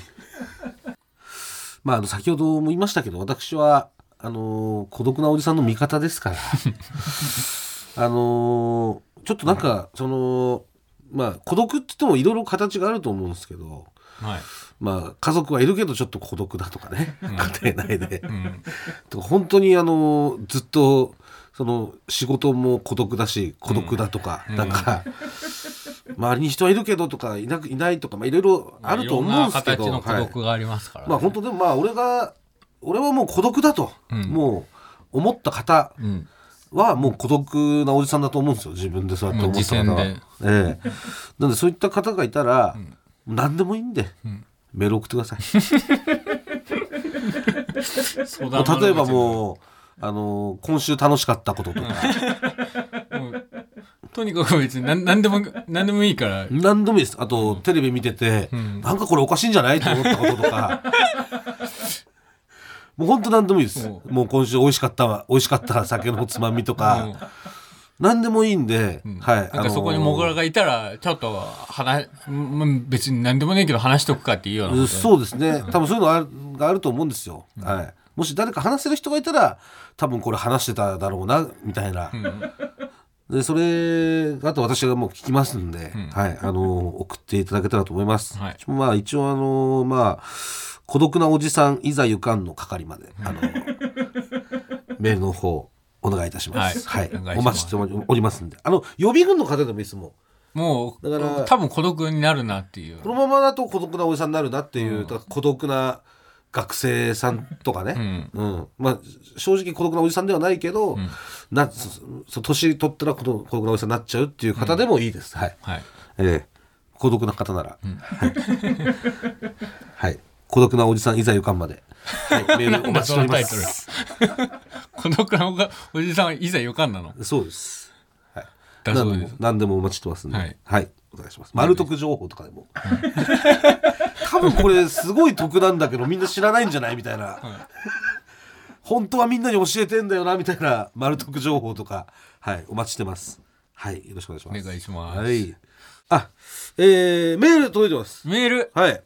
[SPEAKER 3] まああの先ほども言いましたけど私はあのー孤独なおじさんの味方ですから。あのーちょっとなんかそのまあ孤独って言ってもいろいろ形があると思うんですけど
[SPEAKER 2] はい。
[SPEAKER 3] まあ家族はいるけどちょっと孤独だとかね、家庭内で、
[SPEAKER 2] うん。
[SPEAKER 3] とか本当にあのずっとその仕事も孤独だし孤独だとか、
[SPEAKER 2] うん。
[SPEAKER 3] なんか、周りに人はいるけどとかいなくいないとか、まあ、いろいろあると思うんですけど
[SPEAKER 2] いろんな形の孤
[SPEAKER 3] はい。
[SPEAKER 2] 独がありますからね。
[SPEAKER 3] まあ本当でもまあ俺が俺はもう孤独だと、
[SPEAKER 2] うん。
[SPEAKER 3] もう思った方
[SPEAKER 2] うん
[SPEAKER 3] はもう孤独なおじさんだと思うんですよ。自分でそうやって思った方は。ええ。なんでそういった方がいたら、何でもいいんで、メール送ってください。例えば
[SPEAKER 2] う
[SPEAKER 3] もう、あの今週楽しかったこととか、
[SPEAKER 2] とにかく別に何何でも何でもいいから。
[SPEAKER 3] 何でもいいです。あと、テレビ見てて、
[SPEAKER 2] ん。
[SPEAKER 3] なんかこれおかしいんじゃない？と思ったこととか、もう本当何でもいいです。
[SPEAKER 2] も
[SPEAKER 3] もう今週美味しかった、美味しかった酒のつまみとか、何でもいいんで、はい。
[SPEAKER 2] なんかそこにモグラがいたらちょっと話うん別に何でもねえけど話しとくかっていうような
[SPEAKER 3] そうですね。多分そういうのあるがあると思うんですよ。はい。もし誰か話せる人がいたら、多分これ話してただろうな、みたいな。で、それ、あと私がもう聞きますんで、はい。あの、送っていただけたらと思います。
[SPEAKER 2] はい
[SPEAKER 3] まあ、一応あの、まあ、孤独なおじさん、いざゆかんの係まで、あの、メールの方、お願いいたします。
[SPEAKER 2] は
[SPEAKER 3] はい。い。
[SPEAKER 2] お願い
[SPEAKER 3] お待ちしておりますんで。あの、予備軍の方でもいいですもん。
[SPEAKER 2] もう
[SPEAKER 3] だから
[SPEAKER 2] 多分孤独になるなっていう。
[SPEAKER 3] このままだと孤独なおじさんになるなっていう、だから孤独な学生さんとかね、うん。まあ正直孤独なおじさんではないけど、なそそ年取ったら孤独孤独なおじさんになっちゃうっていう方でもいいです、はい、
[SPEAKER 2] はい。
[SPEAKER 3] ええ。孤独な方なら、はい、はい孤独なおじさんいざゆかんまで、はい、(laughs) メールお待ちしております (laughs)
[SPEAKER 2] 孤独なおがおじさんはいざ予感なの？
[SPEAKER 3] そうです、はい、何でも何でもお待ちしてますんで、
[SPEAKER 2] は
[SPEAKER 3] はいい、お願いします。丸得情報とかでも。多分これすごい得なんだけどみんな知らないんじゃない？みたいな。本当はみんなに教えてんだよなみたいな丸得情報とか、はい、お待ちしてます。はい、よろしくお願いします。
[SPEAKER 2] お願いします
[SPEAKER 3] はい。あ、えー、メール届いてます。
[SPEAKER 2] メール？
[SPEAKER 3] はい。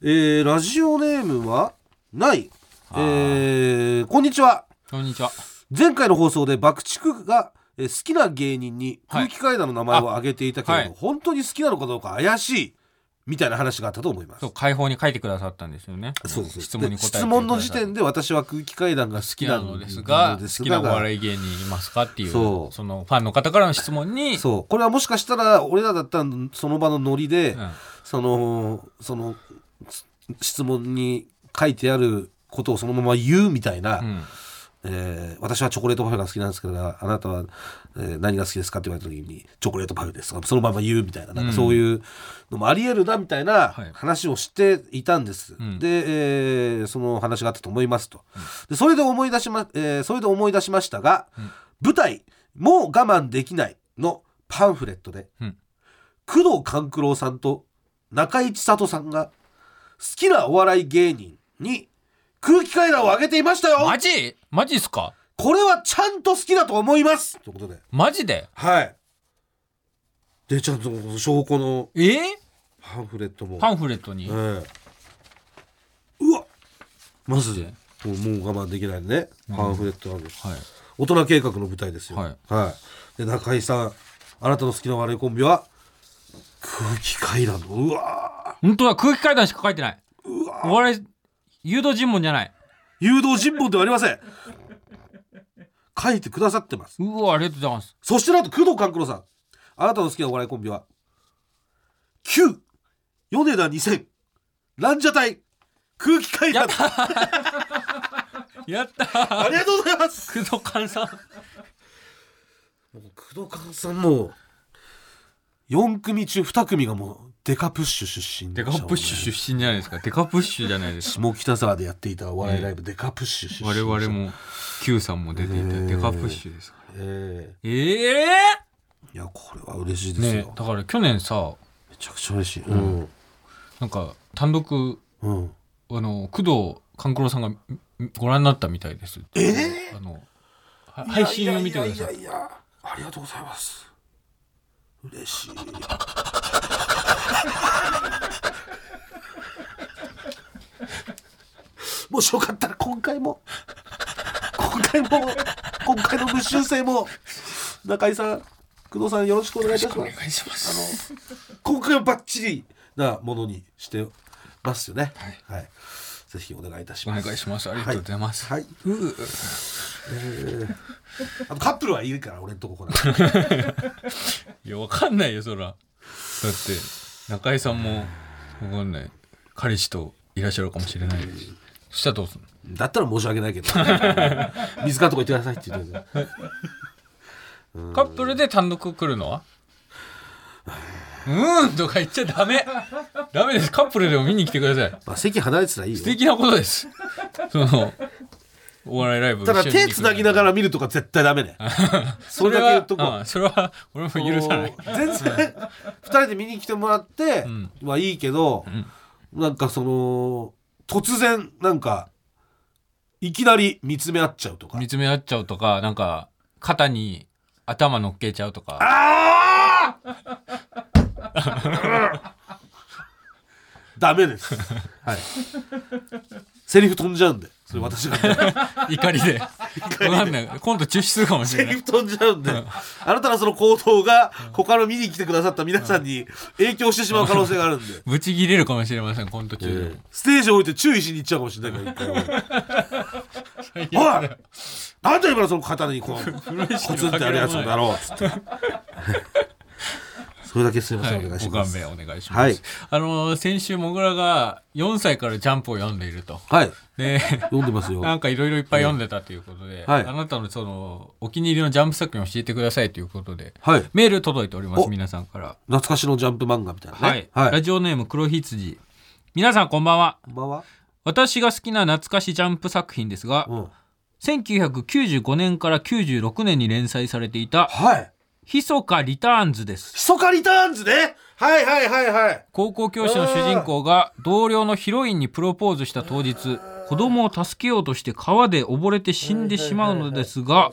[SPEAKER 3] えー、ラジオネームはない。えー、こんにちは。
[SPEAKER 2] こんにちは。
[SPEAKER 3] 前回の放送で爆竹がえー好きな芸人に空気階段の名前を挙げていたけれど、
[SPEAKER 2] はい。
[SPEAKER 3] 本当に好きなのかどうか怪しいみたいな話があったと思います。
[SPEAKER 2] そう解放に書いてくださったんですよね。
[SPEAKER 3] そうそう
[SPEAKER 2] 質問に答えて
[SPEAKER 3] で質問の時点で私は空気階段が好
[SPEAKER 2] 好きなのですが好きなお笑
[SPEAKER 3] い
[SPEAKER 2] い芸人いますかっていう
[SPEAKER 3] そう。
[SPEAKER 2] そのファンの方からの質問に。
[SPEAKER 3] そう。これはもしかしたら俺らだったらその場のノリで、
[SPEAKER 2] うん。
[SPEAKER 3] そのそのつ質問に書いてあることをそのまま言うみたいな、
[SPEAKER 2] うん。
[SPEAKER 3] えー私はチョコレートパフェが好きなんですけどあなたは、えー何が好きですかって言われた時にチョコレートパフェですとかそのまま言うみたいななんかそういうのもありえるなみたいな
[SPEAKER 2] はい。
[SPEAKER 3] 話をしていたんです、
[SPEAKER 2] ん。
[SPEAKER 3] で、えーその話があったと思いますと、でそれで思い出しま、えーそれで思い出しましたが、舞台「もう我慢できない」のパンフレットで、
[SPEAKER 2] うん。
[SPEAKER 3] 工藤官九郎さんと中井千里さんが好きなお笑い芸人に空気階段を上げていましたよ。
[SPEAKER 2] マジ？マジっすか？
[SPEAKER 3] これはちゃんと好きだと思います。ということで。
[SPEAKER 2] マジで？
[SPEAKER 3] はい。で、ちゃんと証拠の
[SPEAKER 2] え？ー
[SPEAKER 3] パンフレットも。
[SPEAKER 2] パンフレットに？
[SPEAKER 3] ええ。うわまず
[SPEAKER 2] で。
[SPEAKER 3] もうもう我慢できないね。パンフレットある。
[SPEAKER 2] はい。
[SPEAKER 3] 大人計画の舞台ですよ。
[SPEAKER 2] はい。
[SPEAKER 3] はい。で、中井さん、あなたの好きな笑いコンビは、空気階段の、うわ
[SPEAKER 2] 本当だ空気階段しか書いてないお笑い誘導尋問じゃない
[SPEAKER 3] 誘導尋問ではありません。書いてくださってます。
[SPEAKER 2] うわありがとうございます
[SPEAKER 3] そしてなんと工藤官九郎さん。あなたの好きなお笑いコンビは、Q、米田2000、ランジャタイ、空気階段。
[SPEAKER 2] やった (laughs) ー
[SPEAKER 3] ありがとうございます。
[SPEAKER 2] 工藤勘さん
[SPEAKER 3] もう工藤官さんも、4組中2組がもう、デカプッシュ出身
[SPEAKER 2] デカプッシュ出身じゃないですか。デカプッシュじゃないですか。
[SPEAKER 3] 下北沢でやっていたお笑いライブ、デカプッシュ出身。
[SPEAKER 2] 我々。も Q さんも出ていてデカプッシュですから。
[SPEAKER 3] え
[SPEAKER 2] え。え
[SPEAKER 3] え？いや、これは嬉しいですよ。
[SPEAKER 2] ねだから去年さ
[SPEAKER 3] めちゃくちゃ嬉しい。うん。
[SPEAKER 2] なんか単独
[SPEAKER 3] うん。
[SPEAKER 2] あの工藤官九郎さんがんご覧になったみたいです
[SPEAKER 3] え
[SPEAKER 2] あのは配信を見てください。
[SPEAKER 3] いやいやいやいやありがとうございます。嬉しいもしよかったら今回も今回も今回の無修正も中井さん工藤さんよろしくお願いいたします。
[SPEAKER 2] お願いします。
[SPEAKER 3] 今回はバッチリなものにしてますよね。はい、ぜひお願いいたし
[SPEAKER 2] お
[SPEAKER 3] ます。
[SPEAKER 2] 願いします。ありがとうございます、
[SPEAKER 3] はい、
[SPEAKER 2] うう
[SPEAKER 3] あとカップルはいるから俺んとこほら (laughs)
[SPEAKER 2] いやわかんないよそら。だって中井さんもわかんない。彼氏といらっしゃるかもしれない。ですそしたらどうすんの？
[SPEAKER 3] だったら申し訳ないけど。(laughs) 水かとか言ってくださいって言って
[SPEAKER 2] カップルで単独来るのは？うーんとか言っちゃダメ。ダメです。カップルでも見に来てください。
[SPEAKER 3] まあ席離れてたらいいよ。
[SPEAKER 2] 素敵なことです。そのお笑いライブ
[SPEAKER 3] ただ手つなぎなが
[SPEAKER 2] ら
[SPEAKER 3] ら見るとか絶対ダメね。(laughs) それだけ言っとこう。
[SPEAKER 2] それは俺も許さない。
[SPEAKER 3] 全然2人で見に来てもらって
[SPEAKER 2] ん。
[SPEAKER 3] はいいけど、なんかその突然なんかいきなり見つめ合っちゃうとか。
[SPEAKER 2] 見つめ合っちゃうとかなんか肩に頭乗っけちゃうとか。
[SPEAKER 3] ああ (laughs) ダメです。はい。セリフ飛んじゃうんで。それ私が。(laughs)
[SPEAKER 2] 怒りで。わかんない。今度中止するかもし
[SPEAKER 3] セ
[SPEAKER 2] れない。
[SPEAKER 3] リフ飛んじゃうんで。あなたのその行動が他の見に来てくださった皆さんに影響してしまう可能性があるんで。(laughs)
[SPEAKER 2] ブチ切れるかもしれませんこの途中でも、
[SPEAKER 3] ステージを置いて注意しに行っちゃうかもしれない。から一回おい！なんで今のその肩にこうコ (laughs) ツンってあるやつだろう。っつってそれだけすみません、
[SPEAKER 2] はい、
[SPEAKER 3] お願いします。
[SPEAKER 2] ご勘弁お願いします。
[SPEAKER 3] はい。
[SPEAKER 2] あのー先週もぐらが4歳からジャンプを読んでいると。
[SPEAKER 3] はい。
[SPEAKER 2] で、
[SPEAKER 3] 読んでますよ。
[SPEAKER 2] なんかいろいろいっぱい読んでたということで、
[SPEAKER 3] はい。
[SPEAKER 2] あなたのそのお気に入りのジャンプ作品を教えてくださいということで、
[SPEAKER 3] はい。
[SPEAKER 2] メール届いております
[SPEAKER 3] お。
[SPEAKER 2] 皆さんから。
[SPEAKER 3] 懐かしのジャンプ漫画みたいな
[SPEAKER 2] はい、
[SPEAKER 3] ねはい。
[SPEAKER 2] ラジオネーム黒羊。皆さんこんばんは。
[SPEAKER 3] こんばんは。
[SPEAKER 2] 私が好きな懐かしジャンプ作品ですが、
[SPEAKER 3] うん。
[SPEAKER 2] 1995年から96年に連載されていた
[SPEAKER 3] はい「
[SPEAKER 2] ひそかリターンズ」です。
[SPEAKER 3] ひそかリターンズね？はいはいはいはい。
[SPEAKER 2] 高校教師の主人公が同僚のヒロインにプロポーズした当日子供を助けようとして川で溺れて死んでしまうのですが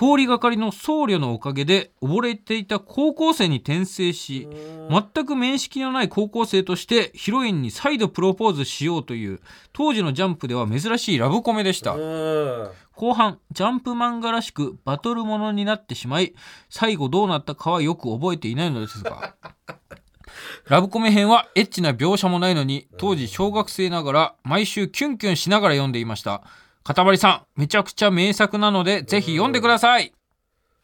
[SPEAKER 2] 通りがかりの僧侶のおかげで溺れていた高校生に転生し全く面識のない高校生としてヒロインに再度プロポーズしようという当時のジャンプでは珍しいラブコメでした。
[SPEAKER 3] うん。
[SPEAKER 2] 後半ジャンプ漫画らしくバトルものになってしまい最後どうなったかはよく覚えていないのですが。(laughs) ラブコメ編はエッチな描写もないのに当時小学生ながら毎週キュンキュンしながら読んでいましたかたまりさんめちゃくちゃ名作なのでぜひ読んでください。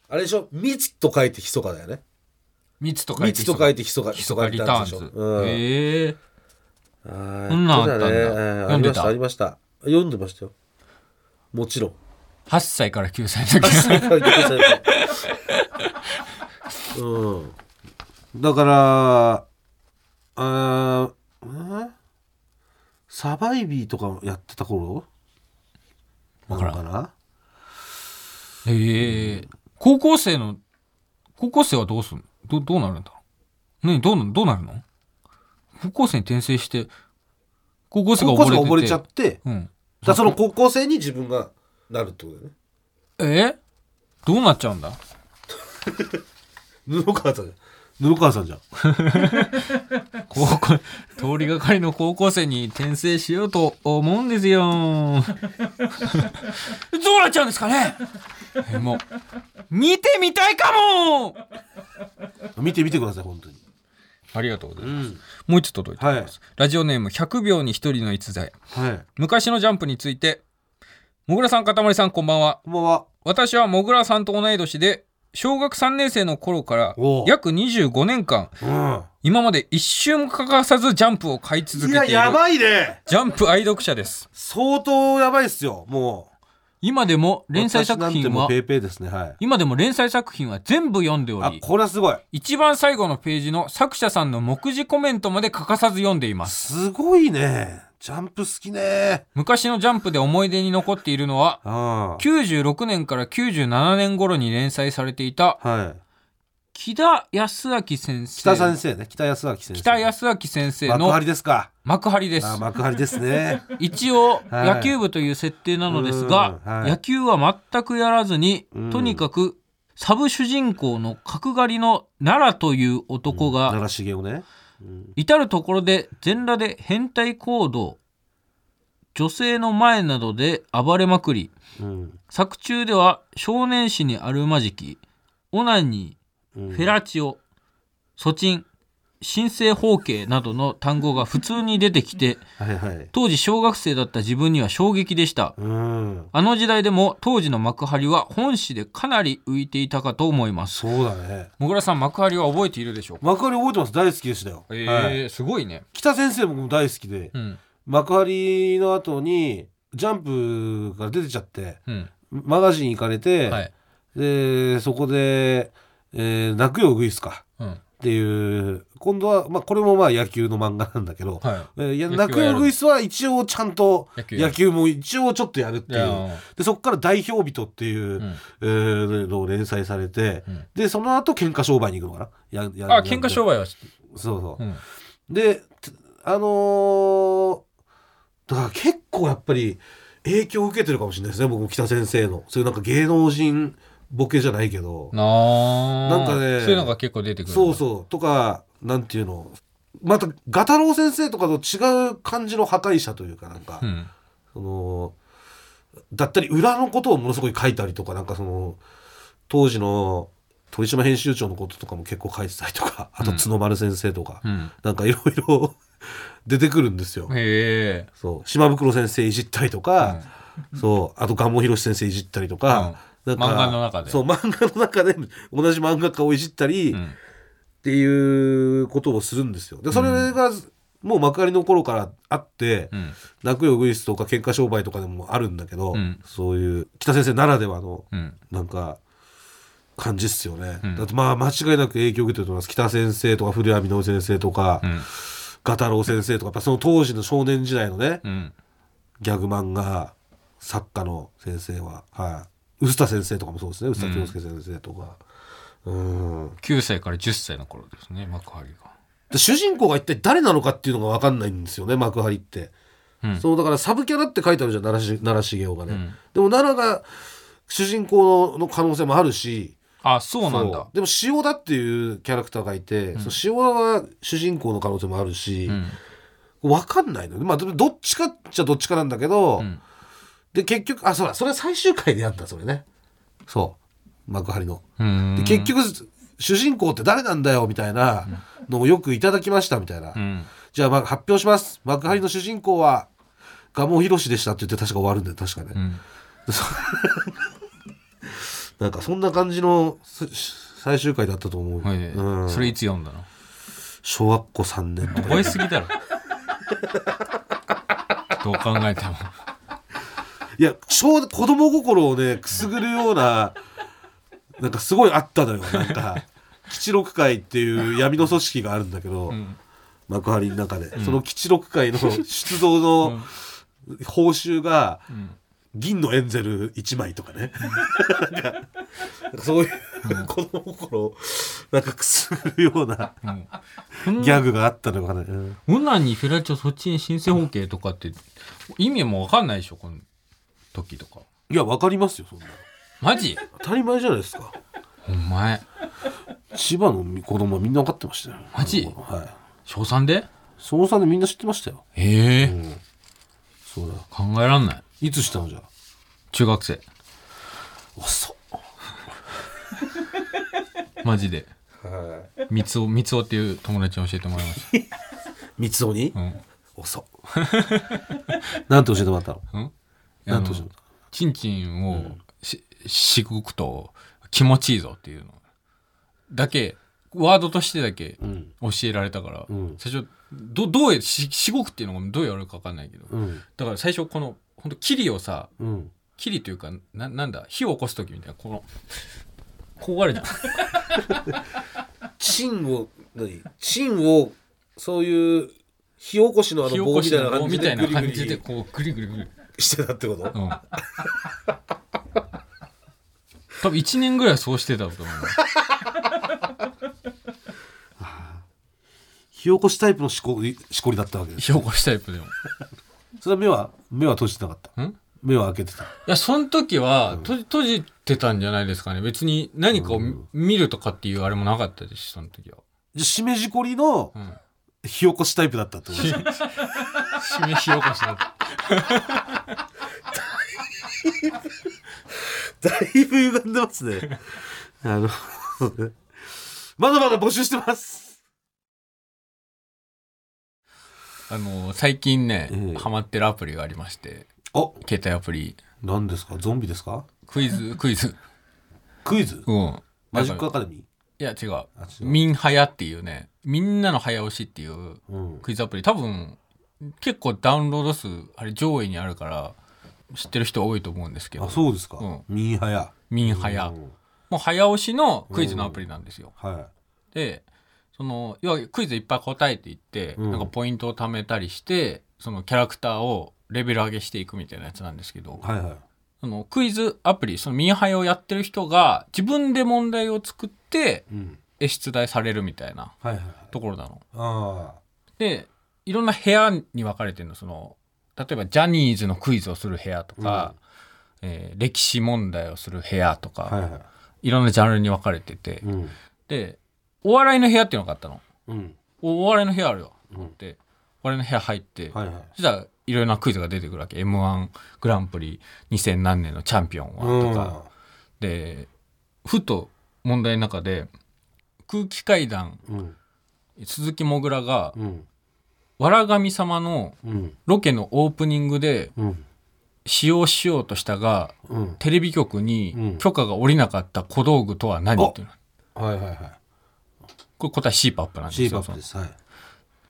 [SPEAKER 3] あれでしょ？密と書いてひそかだよね。
[SPEAKER 2] 密と書いて
[SPEAKER 3] 密と書いてひそか
[SPEAKER 2] ひそかリターンズ。
[SPEAKER 3] うん。
[SPEAKER 2] へえ
[SPEAKER 3] あ
[SPEAKER 2] そんなんあったんだ。
[SPEAKER 3] やってね
[SPEAKER 2] 読んでた？
[SPEAKER 3] ありましたありました。読んでましたよ。もちろん。
[SPEAKER 2] 8歳から9歳の時
[SPEAKER 3] うん。だからあーんサバイビーとかやってた頃？
[SPEAKER 2] わからん。
[SPEAKER 3] なのな。
[SPEAKER 2] へえ。高校生の高校生はどうすんの？どどうなるんだ何どうなどうなるの？高校生に転生して高校生が溺れてて。
[SPEAKER 3] 高校生が溺れちゃって
[SPEAKER 2] うん、
[SPEAKER 3] だその高校生に自分がなるってことだよね。
[SPEAKER 2] え？どうなっちゃうんだ？(laughs)
[SPEAKER 3] 布川さん布川さんじゃん。(laughs)
[SPEAKER 2] 高校通りがかりの高校生に転生しようと思うんですよ。どうなっちゃうんですかね？えもう見てみたいかも！
[SPEAKER 3] 見てみてください本当に。
[SPEAKER 2] ありがとうございます、
[SPEAKER 3] うん。
[SPEAKER 2] もう一つ届いてます、
[SPEAKER 3] はい。
[SPEAKER 2] ラジオネーム100秒に一人の逸材。
[SPEAKER 3] はい。
[SPEAKER 2] 昔のジャンプについてもぐらさんかたまりさんこんばんは。
[SPEAKER 3] こんばんは。
[SPEAKER 2] 私はもぐらさんと同い年で小学3年生の頃から約25年間
[SPEAKER 3] うん。
[SPEAKER 2] 今まで一瞬も欠かさずジャンプを買い続
[SPEAKER 3] い
[SPEAKER 2] けている
[SPEAKER 3] ややばいね。
[SPEAKER 2] ジャンプ愛読者です。
[SPEAKER 3] 相当やばいっすよもう。
[SPEAKER 2] 今でも連載作品は
[SPEAKER 3] てもうペーペーですねはい。
[SPEAKER 2] 今でも連載作品は全部読んでお
[SPEAKER 3] あ
[SPEAKER 2] り
[SPEAKER 3] これはすごい。
[SPEAKER 2] 一番最後のページの作者さんの目次コメントまで欠かさず読んでいます。
[SPEAKER 3] すごいねジャンプ好きね。
[SPEAKER 2] 昔のジャンプで思い出に残っているのは
[SPEAKER 3] あ
[SPEAKER 2] 96年から97年頃に連載されていた
[SPEAKER 3] あはい。
[SPEAKER 2] 木田康明先生。
[SPEAKER 3] 北先生ね。北安明先生。
[SPEAKER 2] 北康明先生の
[SPEAKER 3] 幕張ですか。
[SPEAKER 2] 幕張です。
[SPEAKER 3] あ幕張ですね。(laughs)
[SPEAKER 2] 一応
[SPEAKER 3] はい。
[SPEAKER 2] 野球部という設定なのですが、
[SPEAKER 3] うんはい。
[SPEAKER 2] 野球は全くやらずに、
[SPEAKER 3] うん。
[SPEAKER 2] とにかくサブ主人公の角刈りの奈良という男が、
[SPEAKER 3] 奈良茂雄ね。うん
[SPEAKER 2] 至る所で全裸で変態行動。女性の前などで暴れまくり。
[SPEAKER 3] うん
[SPEAKER 2] 作中では少年誌にあるまじき。オナニ
[SPEAKER 3] うん
[SPEAKER 2] フェラチオ。ソチン新生包茎などの単語が普通に出てきて
[SPEAKER 3] はいはい。
[SPEAKER 2] 当時小学生だった自分には衝撃でした。
[SPEAKER 3] うん。
[SPEAKER 2] あの時代でも当時の幕張は本誌でかなり浮いていたかと思います。
[SPEAKER 3] そうだね。
[SPEAKER 2] もぐらさん幕張は覚えているでしょうか？
[SPEAKER 3] 幕張覚えてます。大好きでしたよ、
[SPEAKER 2] え
[SPEAKER 3] はい。
[SPEAKER 2] ー、すごいね。
[SPEAKER 3] 北先生も大好きで
[SPEAKER 2] うん。
[SPEAKER 3] 幕張の後にジャンプから出てちゃって
[SPEAKER 2] うん。
[SPEAKER 3] マガジン行かれて、
[SPEAKER 2] はい。
[SPEAKER 3] でそこで、えー泣くよウグイスか。
[SPEAKER 2] うん
[SPEAKER 3] っていう今度は、まあ、これもまあ野球の漫画なんだけど、
[SPEAKER 2] は
[SPEAKER 3] えーいやグイスは一応ちゃんと
[SPEAKER 2] 野球
[SPEAKER 3] も一応ちょっとやるっていう。でそこから代表人っていう、
[SPEAKER 2] うん。
[SPEAKER 3] えーのを連載されて、
[SPEAKER 2] うん。
[SPEAKER 3] でその後喧嘩商売に行くのかな？やや
[SPEAKER 2] あ喧嘩商売は
[SPEAKER 3] そうそう、
[SPEAKER 2] うん。
[SPEAKER 3] でつあのーだから結構やっぱり影響を受けてるかもしれないですね僕も北先生の。そういうなんか芸能人ボケじゃないけど
[SPEAKER 2] な
[SPEAKER 3] んかね
[SPEAKER 2] そういうのが結構出てくる
[SPEAKER 3] そうそうとかなんていうの。またガタロウ先生とかと違う感じの破壊者というかなんか、
[SPEAKER 2] うん。
[SPEAKER 3] そのだったり裏のことをものすごい書いたりとかなんかその当時の鳥島編集長のこととかも結構書いてたりとかあと
[SPEAKER 2] うん
[SPEAKER 3] 角丸先生とか、
[SPEAKER 2] うん。
[SPEAKER 3] なんかいろいろ (laughs) 出てくるんですよ。そう。島袋先生いじったりとか、そう。あと蒲生博先生いじったりとか
[SPEAKER 2] 漫画の中で。
[SPEAKER 3] そう漫画の中で同じ漫画家をいじったり、
[SPEAKER 2] うん。
[SPEAKER 3] っていうことをするんですよ。でそれがもう幕張の頃からあって、
[SPEAKER 2] うん。
[SPEAKER 3] 泣くよウグイスとか喧嘩商売とかでもあるんだけど、
[SPEAKER 2] うん。
[SPEAKER 3] そういう北先生ならではの
[SPEAKER 2] うん。
[SPEAKER 3] なんか感じっすよね、
[SPEAKER 2] うん。
[SPEAKER 3] だってまあ間違いなく影響を受けてると思います北先生とか古谷実先生とか、
[SPEAKER 2] うん。
[SPEAKER 3] ガタロウ先生とかやっぱその当時の少年時代のね、
[SPEAKER 2] うん。
[SPEAKER 3] ギャグ漫画作家の先生ははい臼田先生とかもそうですね。臼田恭介先生とか、うん。
[SPEAKER 2] 9歳から10歳の頃ですね幕張が。
[SPEAKER 3] で主人公が一体誰なのかっていうのが分かんないんですよね幕張って、
[SPEAKER 2] うん。
[SPEAKER 3] そうだからサブキャラって書いてあるじゃん奈良し奈良茂雄がね、
[SPEAKER 2] うん。
[SPEAKER 3] でも奈良が主人公の可能性もあるし。
[SPEAKER 2] あそうなんだ。
[SPEAKER 3] でも塩田っていうキャラクターがいて、そう塩田は主人公の可能性もあるし、
[SPEAKER 2] うん。
[SPEAKER 3] 分かんないの。よまあでもどっちかっちゃどっちかなんだけど、
[SPEAKER 2] うん
[SPEAKER 3] で結局あそうだそれは最終回でやったそれね。そう。幕張の。
[SPEAKER 2] うん。
[SPEAKER 3] で結局主人公って誰なんだよみたいなのをよくいただきましたみたいな、
[SPEAKER 2] うん。
[SPEAKER 3] じゃあまあ発表します。幕張の主人公は蒲生博でしたって言って確か終わるんだよ確かね、
[SPEAKER 2] うん。(laughs)
[SPEAKER 3] なんかそんな感じのす最終回だったと思う、
[SPEAKER 2] はい。
[SPEAKER 3] うん。
[SPEAKER 2] それいつ読んだの？
[SPEAKER 3] 小学校3年
[SPEAKER 2] 覚えすぎだろ。どう考えても
[SPEAKER 3] いや小子供心をねくすぐるようななんかすごいあったのよ。なんか基地六会っていう闇の組織があるんだけど、
[SPEAKER 2] ん。
[SPEAKER 3] 幕張の中で、その基地六会の (laughs) 出動の報酬が、銀のエンゼル1枚とかね。なんかそういう子供心をなんかくすぐるような
[SPEAKER 2] うん。
[SPEAKER 3] ギャグがあったのよかな、うん。
[SPEAKER 2] オナニーフェラチオそっちに新生包茎とかって意味もわかんないでしょこの時とか。
[SPEAKER 3] いやわかりますよそんな
[SPEAKER 2] マジ？
[SPEAKER 3] 当たり前じゃないですか。
[SPEAKER 2] お前。
[SPEAKER 3] 千葉の子供はみんな分かってましたよ。
[SPEAKER 2] マジ？
[SPEAKER 3] はい。
[SPEAKER 2] 小3で？
[SPEAKER 3] その差でみんな知ってましたよ。
[SPEAKER 2] ええ。
[SPEAKER 3] そうだ。よ
[SPEAKER 2] 考えらんない。
[SPEAKER 3] いつしたのじゃあ？
[SPEAKER 2] 中学生。
[SPEAKER 3] 遅っ。(laughs)
[SPEAKER 2] マジで。
[SPEAKER 3] はい。
[SPEAKER 2] 三つお三つおっていう友達に教えてもらいまし
[SPEAKER 3] 三 (laughs) つ鬼、
[SPEAKER 2] たうん。
[SPEAKER 3] 遅っ。(laughs) なんて教えてもらったの？
[SPEAKER 2] うん？
[SPEAKER 3] なんて教えてもらっ
[SPEAKER 2] チンチンをししごくと気持ちいいぞっていうの。だけワードとしてだけ教えられたから、
[SPEAKER 3] ん。
[SPEAKER 2] 最初どどうやししごくっていうのがどうやるか分かんないけど、
[SPEAKER 3] うん。
[SPEAKER 2] だから最初この本当キリをさ
[SPEAKER 3] うん。
[SPEAKER 2] キリというかななんだ火を起こす時みたいなこのこうあるじゃん。
[SPEAKER 3] チンを何？チンをそういう火起こしのあ
[SPEAKER 2] 火
[SPEAKER 3] の
[SPEAKER 2] 起
[SPEAKER 3] 棒み
[SPEAKER 2] こした
[SPEAKER 3] いな感じでグリグ
[SPEAKER 2] の棒みたいな感じで
[SPEAKER 3] リ。
[SPEAKER 2] こうグリグリグリ
[SPEAKER 3] してたってこと、
[SPEAKER 2] うん、多分1年ぐらいそうしてたと思う。(laughs)
[SPEAKER 3] 火起こしタイプのしこしこりだったわけです、ね、
[SPEAKER 2] 火起こしタイプでも。
[SPEAKER 3] それは目は目は閉じてなかった？目は開けてた？
[SPEAKER 2] いやその時は、うん、閉じてたんじゃないですかね。別に何かを見るとかっていうあれもなかったですしその時は。
[SPEAKER 3] じゃしめじこりの、
[SPEAKER 2] うん。
[SPEAKER 3] 火起こしタイプだったってことですか
[SPEAKER 2] 締め火起こしだった。
[SPEAKER 3] だいぶ歪んでますね。あのまだまだ募集してます。
[SPEAKER 2] あの最近ね、
[SPEAKER 3] ええ。
[SPEAKER 2] ハマってるアプリがありまして
[SPEAKER 3] お
[SPEAKER 2] 携帯アプリ。
[SPEAKER 3] 何ですか？ゾンビですか？
[SPEAKER 2] クイズクイズ。
[SPEAKER 3] クイズ？
[SPEAKER 2] うん。
[SPEAKER 3] マジックアカデミ
[SPEAKER 2] いや違う。
[SPEAKER 3] あ違う。
[SPEAKER 2] ミンハヤっていうねみんなの早押しっていうクイズアプリ。多分結構ダウンロード数あれ上位にあるから知ってる人多いと思うんですけど。
[SPEAKER 3] あそうですか、
[SPEAKER 2] うん。
[SPEAKER 3] ミーハヤ。
[SPEAKER 2] ミンハヤ。
[SPEAKER 3] うん。
[SPEAKER 2] もう早押しのクイズのアプリなんですよ。
[SPEAKER 3] は
[SPEAKER 2] でその要はクイズいっぱい答えていって、
[SPEAKER 3] うん。
[SPEAKER 2] なんかポイントを貯めたりしてそのキャラクターをレベル上げしていくみたいなやつなんですけど。
[SPEAKER 3] いはいはい
[SPEAKER 2] そのクイズアプリそのミンハヤをやってる人が自分で問題を作って
[SPEAKER 3] うん。
[SPEAKER 2] え出題されるみたいな
[SPEAKER 3] はいはい
[SPEAKER 2] ところなの。
[SPEAKER 3] あ
[SPEAKER 2] でいろんな部屋に分かれてるのその例えばジャニーズのクイズをする部屋とか、えー歴史問題をする部屋とか、
[SPEAKER 3] あはいはい。
[SPEAKER 2] いろんなジャンルに分かれてて、
[SPEAKER 3] うん。
[SPEAKER 2] でお笑いの部屋っていうのがあったの。
[SPEAKER 3] うん。
[SPEAKER 2] おお笑いの部屋あるよ。
[SPEAKER 3] うん。
[SPEAKER 2] ってお笑いの部屋入って、
[SPEAKER 3] はいはい。
[SPEAKER 2] そしたらいろいろなクイズが出てくるわけ。m 1グランプリ2000何年のチャンピオンはとか、でふと問題の中で空気階段
[SPEAKER 3] うん。
[SPEAKER 2] 鈴木もぐらが
[SPEAKER 3] うん「
[SPEAKER 2] わら神様」の
[SPEAKER 3] うん。
[SPEAKER 2] ロケのオープニングで
[SPEAKER 3] うん。
[SPEAKER 2] 使用しようとしたが
[SPEAKER 3] うん。
[SPEAKER 2] テレビ局
[SPEAKER 3] う
[SPEAKER 2] に
[SPEAKER 3] ん。
[SPEAKER 2] 許可が下りなかった小道具とは何っていうの。
[SPEAKER 3] はいはいはい。
[SPEAKER 2] これ答え CPAP なんですよ
[SPEAKER 3] CPAP です。はい。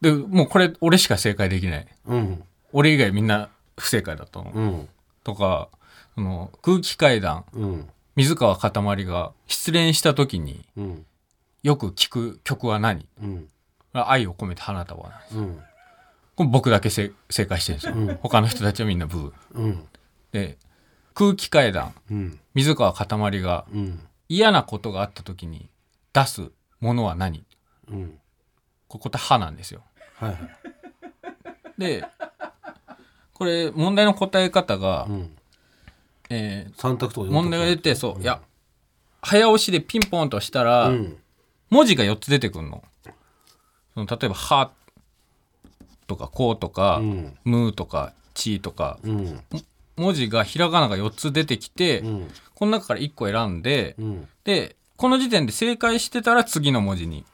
[SPEAKER 2] でもうこれ俺しか正解できない。
[SPEAKER 3] うん
[SPEAKER 2] 俺以外みんな不正解だったの、
[SPEAKER 3] うん。
[SPEAKER 2] とかその空気階段
[SPEAKER 3] うん。
[SPEAKER 2] 水川かたまりが失恋した時に
[SPEAKER 3] うん。
[SPEAKER 2] よく聴く曲は何？
[SPEAKER 3] うん。
[SPEAKER 2] 愛を込めて花束なんです
[SPEAKER 3] うん。
[SPEAKER 2] これ僕だけせ正解してるんですよ、
[SPEAKER 3] うん。
[SPEAKER 2] 他の人たちはみんなブー。
[SPEAKER 3] うん。
[SPEAKER 2] で空気階段
[SPEAKER 3] うん。
[SPEAKER 2] 水川かたまりが
[SPEAKER 3] うん。
[SPEAKER 2] 嫌なことがあった時に出すものは何？
[SPEAKER 3] うん。
[SPEAKER 2] ここ答え歯なんですよ。
[SPEAKER 3] はいはい。
[SPEAKER 2] でこれ問題の答え方が、
[SPEAKER 3] うん。
[SPEAKER 2] え
[SPEAKER 3] 三択と
[SPEAKER 2] 問題が出てそう、いや早押しでピンポンとしたら、
[SPEAKER 3] うん。
[SPEAKER 2] 文字が4つ出てくるの。その例えば「は」とか「こう」とか
[SPEAKER 3] うん「
[SPEAKER 2] む」とか「ち」とか
[SPEAKER 3] うん。
[SPEAKER 2] 文字がひらがなが4つ出てきて、
[SPEAKER 3] うん。
[SPEAKER 2] この中から1個選んで、
[SPEAKER 3] うん。
[SPEAKER 2] でこの時点で正解してたら次の文字に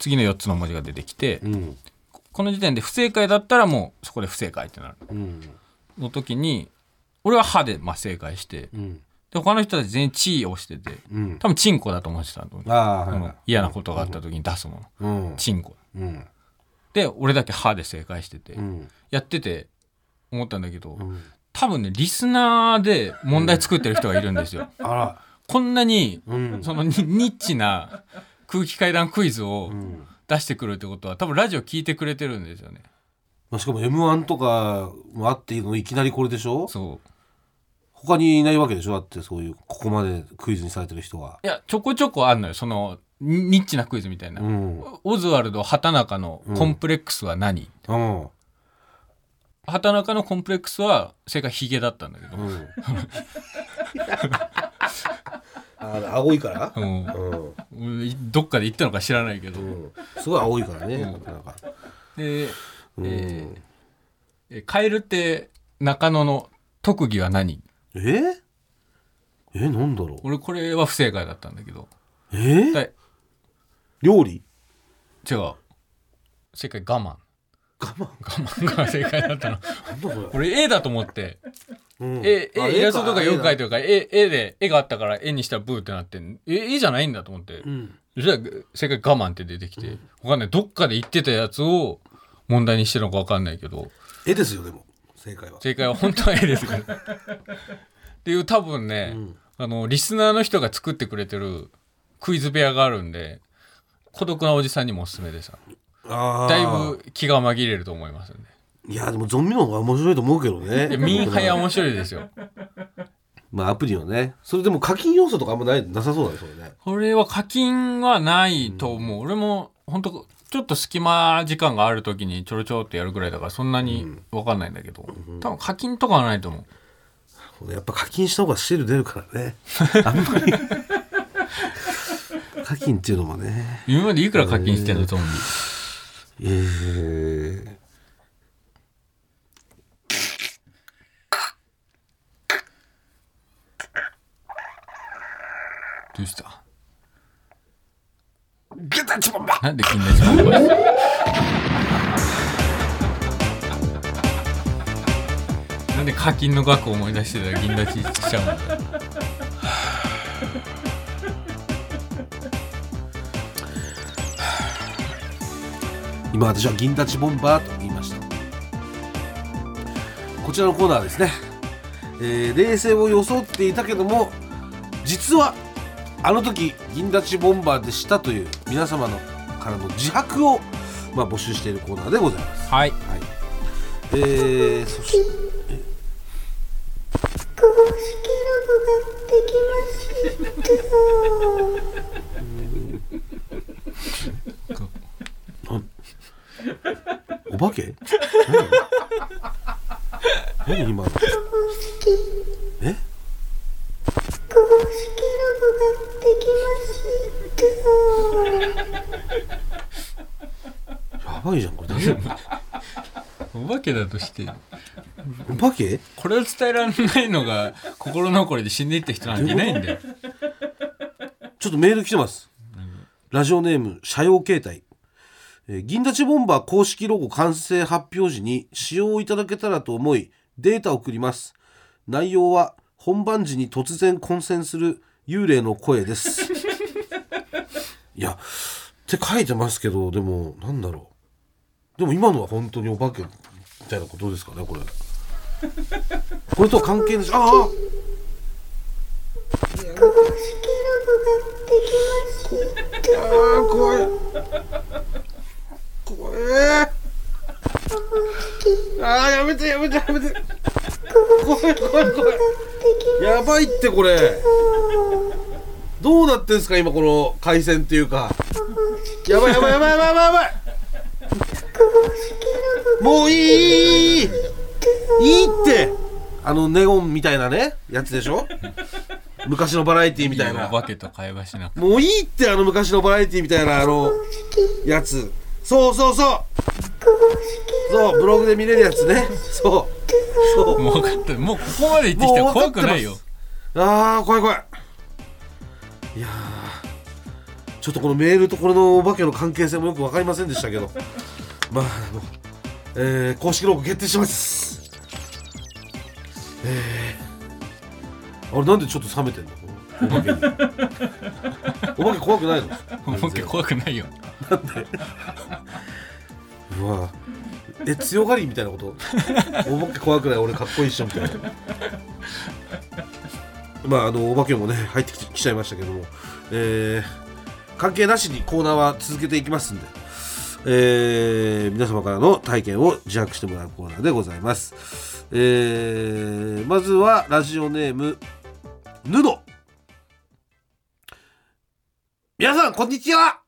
[SPEAKER 2] 次の4つの文字が出てきて、
[SPEAKER 3] うん
[SPEAKER 2] この時点で不正解だったらもうそこで不正解ってなる。
[SPEAKER 3] うん。
[SPEAKER 2] の時に俺は「は」でまあ正解して
[SPEAKER 3] うん。
[SPEAKER 2] で他の人たち全員「ち」を押してて
[SPEAKER 3] うん。
[SPEAKER 2] 多分チンコだと思ってたと思う
[SPEAKER 3] ああはい
[SPEAKER 2] 嫌なことがあった時に出すもの、
[SPEAKER 3] うん。
[SPEAKER 2] チンコ
[SPEAKER 3] うん。
[SPEAKER 2] で俺だけ「は」で正解してて、
[SPEAKER 3] うん。
[SPEAKER 2] やってて思ったんだけど、
[SPEAKER 3] うん。
[SPEAKER 2] 多分ねリスナーで問題作ってる人がいるんですよ。
[SPEAKER 3] あら。
[SPEAKER 2] こんなに
[SPEAKER 3] うん。
[SPEAKER 2] そのニニッチな空気階段クイズを
[SPEAKER 3] うん
[SPEAKER 2] 出してくるってことは多分ラジオ聞いてくれてるんですよね。
[SPEAKER 3] まあしかも M1 とかもあっていいのいきなりこれでしょ？
[SPEAKER 2] そう。
[SPEAKER 3] 他にいないわけでしょ？だってそういうここまでクイズにされてる人は。い
[SPEAKER 2] やちょこちょこあんのよ。そのニニッチなクイズみたいな。
[SPEAKER 3] うん。
[SPEAKER 2] オズワルド畑中のコンプレックスは何、
[SPEAKER 3] うん。
[SPEAKER 2] 畑中のコンプレックスは正解ヒゲだったんだけど、
[SPEAKER 3] うん (laughs) あ青いから？
[SPEAKER 2] うん。
[SPEAKER 3] うん
[SPEAKER 2] うんどっかで言ったのか知らないけど、
[SPEAKER 3] うん。すごい青いからね。なんか。
[SPEAKER 2] で、
[SPEAKER 3] うん。
[SPEAKER 2] えーえカエルって中野の特技は何？
[SPEAKER 3] え？えなんだろう？
[SPEAKER 2] 俺これは不正解だったんだけど。
[SPEAKER 3] え？
[SPEAKER 2] だい
[SPEAKER 3] 料理？
[SPEAKER 2] 違う。正解我慢
[SPEAKER 3] 我慢
[SPEAKER 2] 我慢が正解だったの。俺 A だと思って。
[SPEAKER 3] うん。
[SPEAKER 2] 絵
[SPEAKER 3] あ
[SPEAKER 2] 絵イラストとかよく描い
[SPEAKER 3] て
[SPEAKER 2] てるから絵絵で絵があったから絵にしたらブーってなってえ絵じゃないんだと思って。
[SPEAKER 3] うん。
[SPEAKER 2] じゃあ正解我慢って出てきて。わかんない。どっかで言ってたやつを問題にしてるのかわかんないけど。
[SPEAKER 3] 絵ですよでも。正解は。
[SPEAKER 2] 正解は本当は絵です。よ (laughs) っていう多分ね、
[SPEAKER 3] うん。
[SPEAKER 2] あのリスナーの人が作ってくれてるクイズ部屋があるんで孤独なおじさんにもおすすめです。
[SPEAKER 3] あー
[SPEAKER 2] だいぶ気が紛れると思いますんで。
[SPEAKER 3] いやでもゾンビの方が面白いと思うけどね。
[SPEAKER 2] いやミンハヤ面白いですよ。
[SPEAKER 3] まあアプリはね。それでも課金要素とかあんまないなさそうだねそれね。
[SPEAKER 2] これは課金はないと思う、俺も本当ちょっと隙間時間がある時にちょろちょろっとやるぐらいだからそんなに分かんないんだけど、多分課金とかはないと思う。
[SPEAKER 3] やっぱ課金した方がシール出るからね。(laughs) あんまり。課金っていうのもね。
[SPEAKER 2] 今までいくら課金してんのゾンビ
[SPEAKER 3] えー、
[SPEAKER 2] どうした？
[SPEAKER 3] ゲタチボンバ
[SPEAKER 2] なんで金田一ボンなんで課金の額を思い出してたら銀立ちしちゃうんだよ
[SPEAKER 3] 今私は銀立ちボンバーと言いました。こちらのコーナーはですね、えー冷静を装っていたけども実はあの時銀立ちボンバーでしたという皆様のからの自白を、まあ、募集しているコーナーでございます。
[SPEAKER 2] はい。
[SPEAKER 3] はい。えー、そして
[SPEAKER 4] 公式ロゴができました。
[SPEAKER 3] お化け？何？何今の？え？
[SPEAKER 4] 公式ロゴができました。
[SPEAKER 3] やばいじゃんこれ。大丈
[SPEAKER 2] お化けだとして。
[SPEAKER 3] 夫お化け？
[SPEAKER 2] これを伝えられないのが心残りで死んでいった人なんていないんだよ。
[SPEAKER 3] ちょっとメール来てます。ラジオネーム、社用携帯。えー銀立ちボンバー公式ロゴ完成発表時に使用いただけたらと思い、データを送ります。内容は、本番時に突然混戦する幽霊の声です。(laughs) いや、って書いてますけど、でも、なんだろう。でも今のは本当にお化けみたいなことですかね、これ。(laughs) これとは関係ないし、ああ
[SPEAKER 4] 公式ロゴができました。
[SPEAKER 3] あー怖い怖えあーやめてやめてやめて。怖い怖い怖い。やばいってこれ。どうなってんすか今この回線っていうか。やばいやばいやばいやばいやばい。やばいもういいいい。いいって。あのネオンみたいなねやつでしょ？昔のバラエティみたいな。
[SPEAKER 2] お化けと会話しなくて。
[SPEAKER 3] もういいってあの昔のバラエティみたいなあのやつそうそうそう。そうブログで見れるやつね。そう。そう。
[SPEAKER 2] もう分かった。もうここまで言ってきたら怖くないよ。
[SPEAKER 3] あー怖い怖い。いやー。ちょっとこのメールとこれのお化けの関係性もよく分かりませんでしたけど。(laughs) まああの、えー公式ロゴ決定します。えー、あれなんでちょっと冷めてんの？お化けに。お化け怖くないの？
[SPEAKER 2] お化け怖くないよ。
[SPEAKER 3] うわ。え強がりみたいなこと？お化け怖くない？俺かっこいいっしょみたいな。まああのお化けもね入ってききちゃいましたけども。えー関係なしにコーナーは続けていきますんで。えー皆様からの体験を自白してもらうコーナーでございます。えーまずはラジオネームヌド皆さんこんにちは。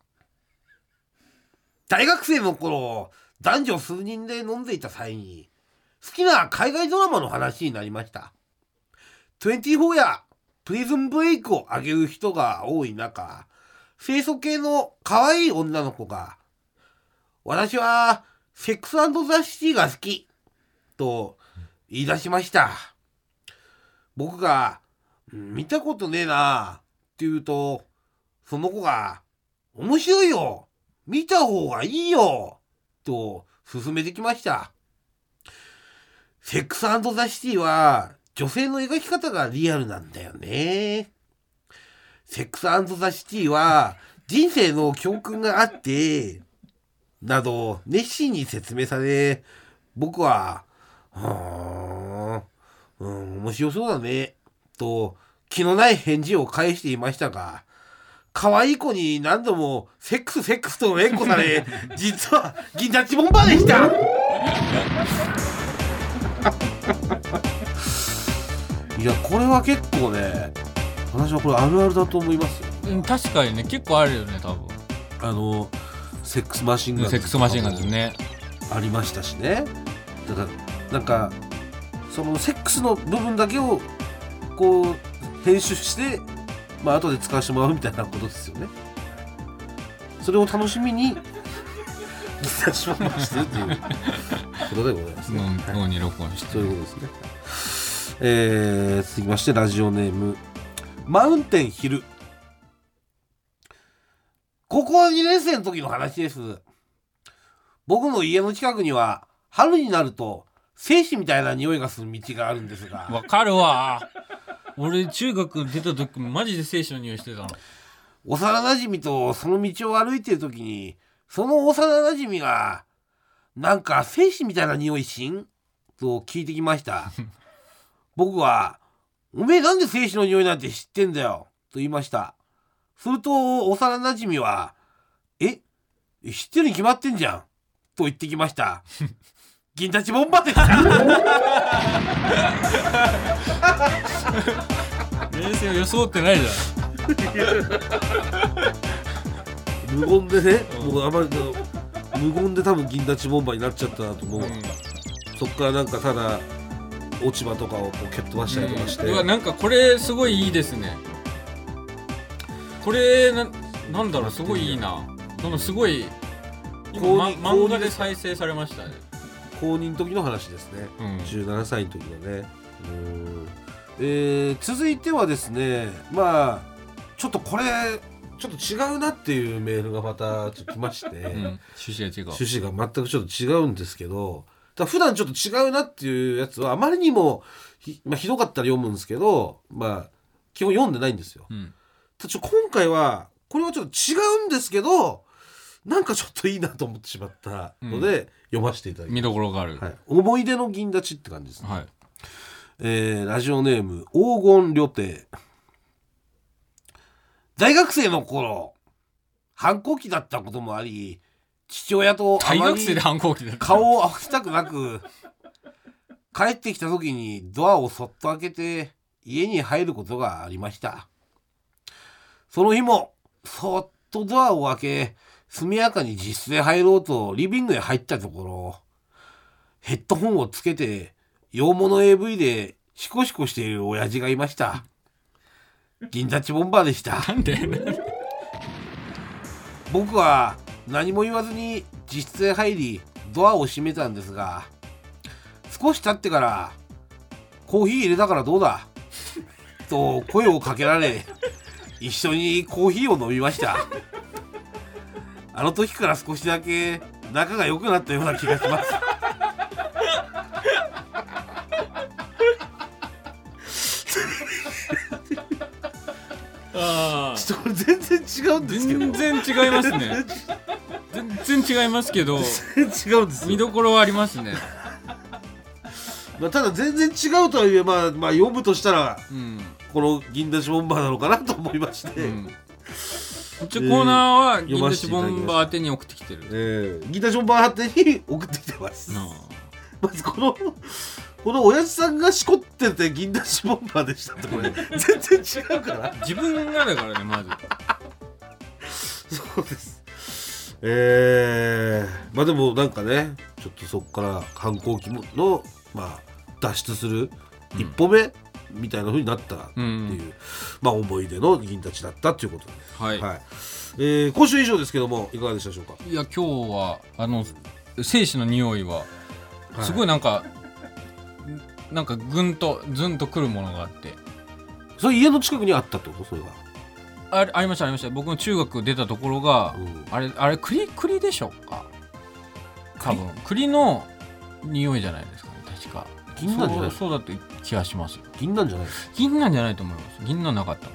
[SPEAKER 3] 大学生の頃男女数人で飲んでいた際に好きな海外ドラマの話になりました。24やプリズンブレイクを挙げる人が多い中清楚系の可愛い女の子が私はセックスザ・シティが好きと言い出しました。僕が見たことねえなって言うとその子が面白いよ見た方がいいよと勧めてきました。セックスザ・シティは女性の描き方がリアルなんだよね。セックスザ・シティは人生の教訓があって、など熱心に説明され、僕は、はーん、うん、面白そうだね、と気のない返事を返していましたが、可愛い子に何度もセックスセックスと連呼され (laughs) 実は銀座チボンバーでした。(laughs) いやこれは結構ね私はこれあるあるだと思いますよ。
[SPEAKER 2] うん確かにね結構あるよね多分。
[SPEAKER 3] あの
[SPEAKER 2] SEX MACHINEGUNS SEX MACHINEGUNS ね。
[SPEAKER 3] ありましたしね。だからなんかそのセックスの部分だけをこう編集してまあ後で使わせてもらうみたいなことですよね。それを楽しみにギターしてるっていうことでございますね、はい。
[SPEAKER 2] 脳に録音して。
[SPEAKER 3] そういうことですね。えー、続きましてラジオネームマウンテンヒル。高校2年生の時の話です。僕の家の近くには春になると精子みたいな匂いがする道があるんですが。
[SPEAKER 2] わかるわ俺中学出た時マジで精子の匂いしてたの。
[SPEAKER 3] 幼なじみとその道を歩いてる時にその幼なじみがなんか精子みたいな匂いしん？と聞いてきました。(laughs) 僕は「おめえなんで精子の匂いなんて知ってんだよ」と言いました。すると幼なじみは「え？知ってるに決まってんじゃん」と言ってきました (laughs) 銀立ちボンバーでした
[SPEAKER 2] 冷静を装ってないじ
[SPEAKER 3] 無言でね、もうあまり無言で多分銀立ちボンバーになっちゃったなと思う、
[SPEAKER 2] ゃん、
[SPEAKER 3] そっからなんかただ落ち葉とかをこう蹴っ飛ばしたりとかして、
[SPEAKER 2] うわなんかこれすごいいいですね。これななんだろうすごいいいな。そのすごい今、
[SPEAKER 3] 公
[SPEAKER 2] ま、
[SPEAKER 3] 認
[SPEAKER 2] 漫画で再生されましたね
[SPEAKER 3] 公認の時の話ですね、
[SPEAKER 2] うん。
[SPEAKER 3] 17歳の時のね。うん。えー続いてはですねまあちょっとこれちょっと違うなっていうメールがまたちょっと来まして、(laughs)
[SPEAKER 2] うん。趣旨が違う。
[SPEAKER 3] 趣旨が全くちょっと違うんですけどだ普段ちょっと違うなっていうやつはあまりにもひ,、まあ、ひどかったら読むんですけどまあ基本読んでないんですよ。
[SPEAKER 2] うん。
[SPEAKER 3] 今回はこれはちょっと違うんですけどなんかちょっといいなと思ってしまったので、読ませていただきます
[SPEAKER 2] 見どころがある。
[SPEAKER 3] はい、思い出の銀立ちって感じですね、
[SPEAKER 2] はい。
[SPEAKER 3] えーラジオネーム黄金旅程。大学生の頃反抗期だったこともあり父親とあまり
[SPEAKER 2] 大学生で反抗期だった
[SPEAKER 3] 顔を合わせたくなく帰ってきた時にドアをそっと開けて家に入ることがありました。その日もそっとドアを開け速やかに自室へ入ろうとリビングへ入ったところヘッドホンをつけて洋物 AV でシコシコしている親父がいました。銀座チボンバーでした。
[SPEAKER 2] なんで？
[SPEAKER 3] 僕は何も言わずに自室へ入りドアを閉めたんですが少し経ってから「コーヒー入れたからどうだ?」と声をかけられ一緒にコーヒーを飲みましたあの時から少しだけ仲が良くなったような気がします。
[SPEAKER 2] ああ
[SPEAKER 3] ちょっとこれ全然違うんですけど。
[SPEAKER 2] 全然違いますね。全然違いますけど
[SPEAKER 3] 全然違うんですよ、
[SPEAKER 2] 見どころはありますね。
[SPEAKER 3] まあ、ただ全然違うとはいえ、まあ、まあ読むとしたら
[SPEAKER 2] うん、
[SPEAKER 3] この銀出しボンバーなのかなと思いまして、
[SPEAKER 2] うん、一応コーナーは
[SPEAKER 3] 読
[SPEAKER 2] 銀
[SPEAKER 3] ませていただきます
[SPEAKER 2] 立ちボンバー宛てに送ってきてる、
[SPEAKER 3] えー、ギターションバー宛てに送ってきてます。
[SPEAKER 2] なあ
[SPEAKER 3] まずこの、この親父さんがしこってて銀だしボンバーでしたってこれ、(laughs) 全然違うから。
[SPEAKER 2] 自分がだからねまず。
[SPEAKER 3] そうです。えー、まあでもなんかね、ちょっとそこから反抗期の、まあ、脱出する一歩目みたいな風になったっていう、
[SPEAKER 2] うん。
[SPEAKER 3] まあ思い出の銀たちだったっていうことで。す。
[SPEAKER 2] はい、
[SPEAKER 3] はい。えー、今週以上ですけども、いかがでしたでしょうか？
[SPEAKER 2] い、や今日はあの精子の匂いは
[SPEAKER 3] はい。
[SPEAKER 2] すごいなんか、なんかぐんとずんとくるものがあって。
[SPEAKER 3] それ家の近くにあったってこと？それが。
[SPEAKER 2] あれありましたありました。僕の中学出たところが、
[SPEAKER 3] うん。
[SPEAKER 2] あれあれ栗栗でしょうか？多分。栗の匂いじゃないですかね確か
[SPEAKER 3] 銀なんじゃない。
[SPEAKER 2] そうだって気がします。
[SPEAKER 3] 銀なんじゃない
[SPEAKER 2] 銀なんじゃないと思います。銀なんなかった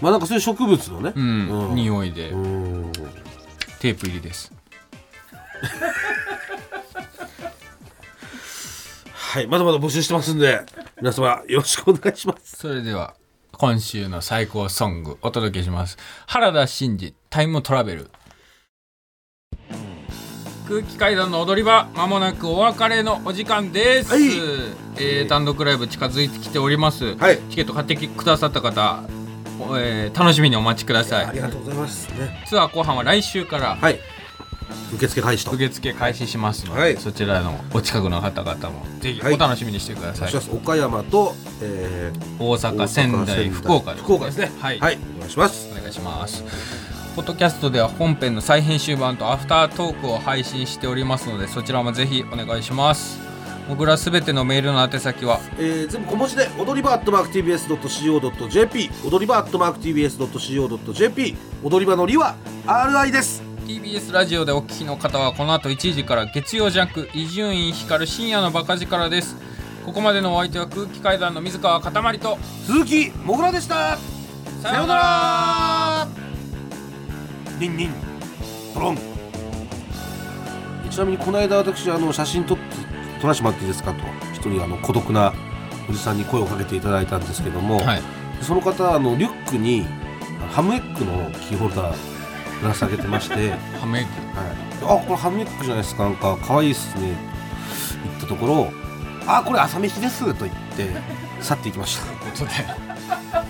[SPEAKER 3] まあなんかそういう植物のね。
[SPEAKER 2] うん、
[SPEAKER 3] うん。
[SPEAKER 2] 匂いで、
[SPEAKER 3] うん。
[SPEAKER 2] テープ入りです。(laughs)
[SPEAKER 3] はい、まだまだ募集してますんで、皆様よろしくお願いします。
[SPEAKER 2] それでは今週の最高ソングお届けします。原田真二タイムトラベル空気階段の踊り場まもなくお別れのお時間です、
[SPEAKER 3] はい。
[SPEAKER 2] えー単独ライブ近づいてきております、
[SPEAKER 3] はい。
[SPEAKER 2] チケット買ってくださった方、えー楽しみにお待ちください。
[SPEAKER 3] ありがとうございます。ね、
[SPEAKER 2] ツアー後半は来週から、
[SPEAKER 3] はい、受付開始と。
[SPEAKER 2] 受付開始しますので、
[SPEAKER 3] はい。
[SPEAKER 2] そちらのお近くの方々もぜひ
[SPEAKER 3] はい。
[SPEAKER 2] お楽しみにしてください、
[SPEAKER 3] お願いします岡山と、えー
[SPEAKER 2] 大阪仙台福岡
[SPEAKER 3] 福岡ですね。
[SPEAKER 2] はい、
[SPEAKER 3] はい、お願いします。
[SPEAKER 2] お願いしますポッドキャストでは本編の再編集版とアフタートークを配信しておりますのでそちらもぜひお願いします。僕らすべてのメールの宛先は
[SPEAKER 3] えー、全部小文字で踊り場アットマーク TBS.CO.JP 踊り場アットマーク TBS.CO.JP 踊り場のりは RI です。
[SPEAKER 2] TBS ラジオでお聞きの方はこの後1時から月曜ジャンク伊集院光る深夜のバカ力です。ここまでのお相手は空気階段の水川かたまりと
[SPEAKER 3] 鈴木もぐらでした。
[SPEAKER 2] さようなら
[SPEAKER 3] ニンニン。トロン。ちなみにこの間私あの写真撮って撮らせてもらっていいですかと一人あの孤独なおじさんに声をかけていただいたんですけども、
[SPEAKER 2] はい。
[SPEAKER 3] その方あのリュックにハムエッグのキーホルダーぶら下げてまして、(laughs) はい、
[SPEAKER 2] ハメ
[SPEAKER 3] あこれハムエッグじゃないですか。なんか可愛いっすね。言ったところあこれ朝飯ですと言って去っていきました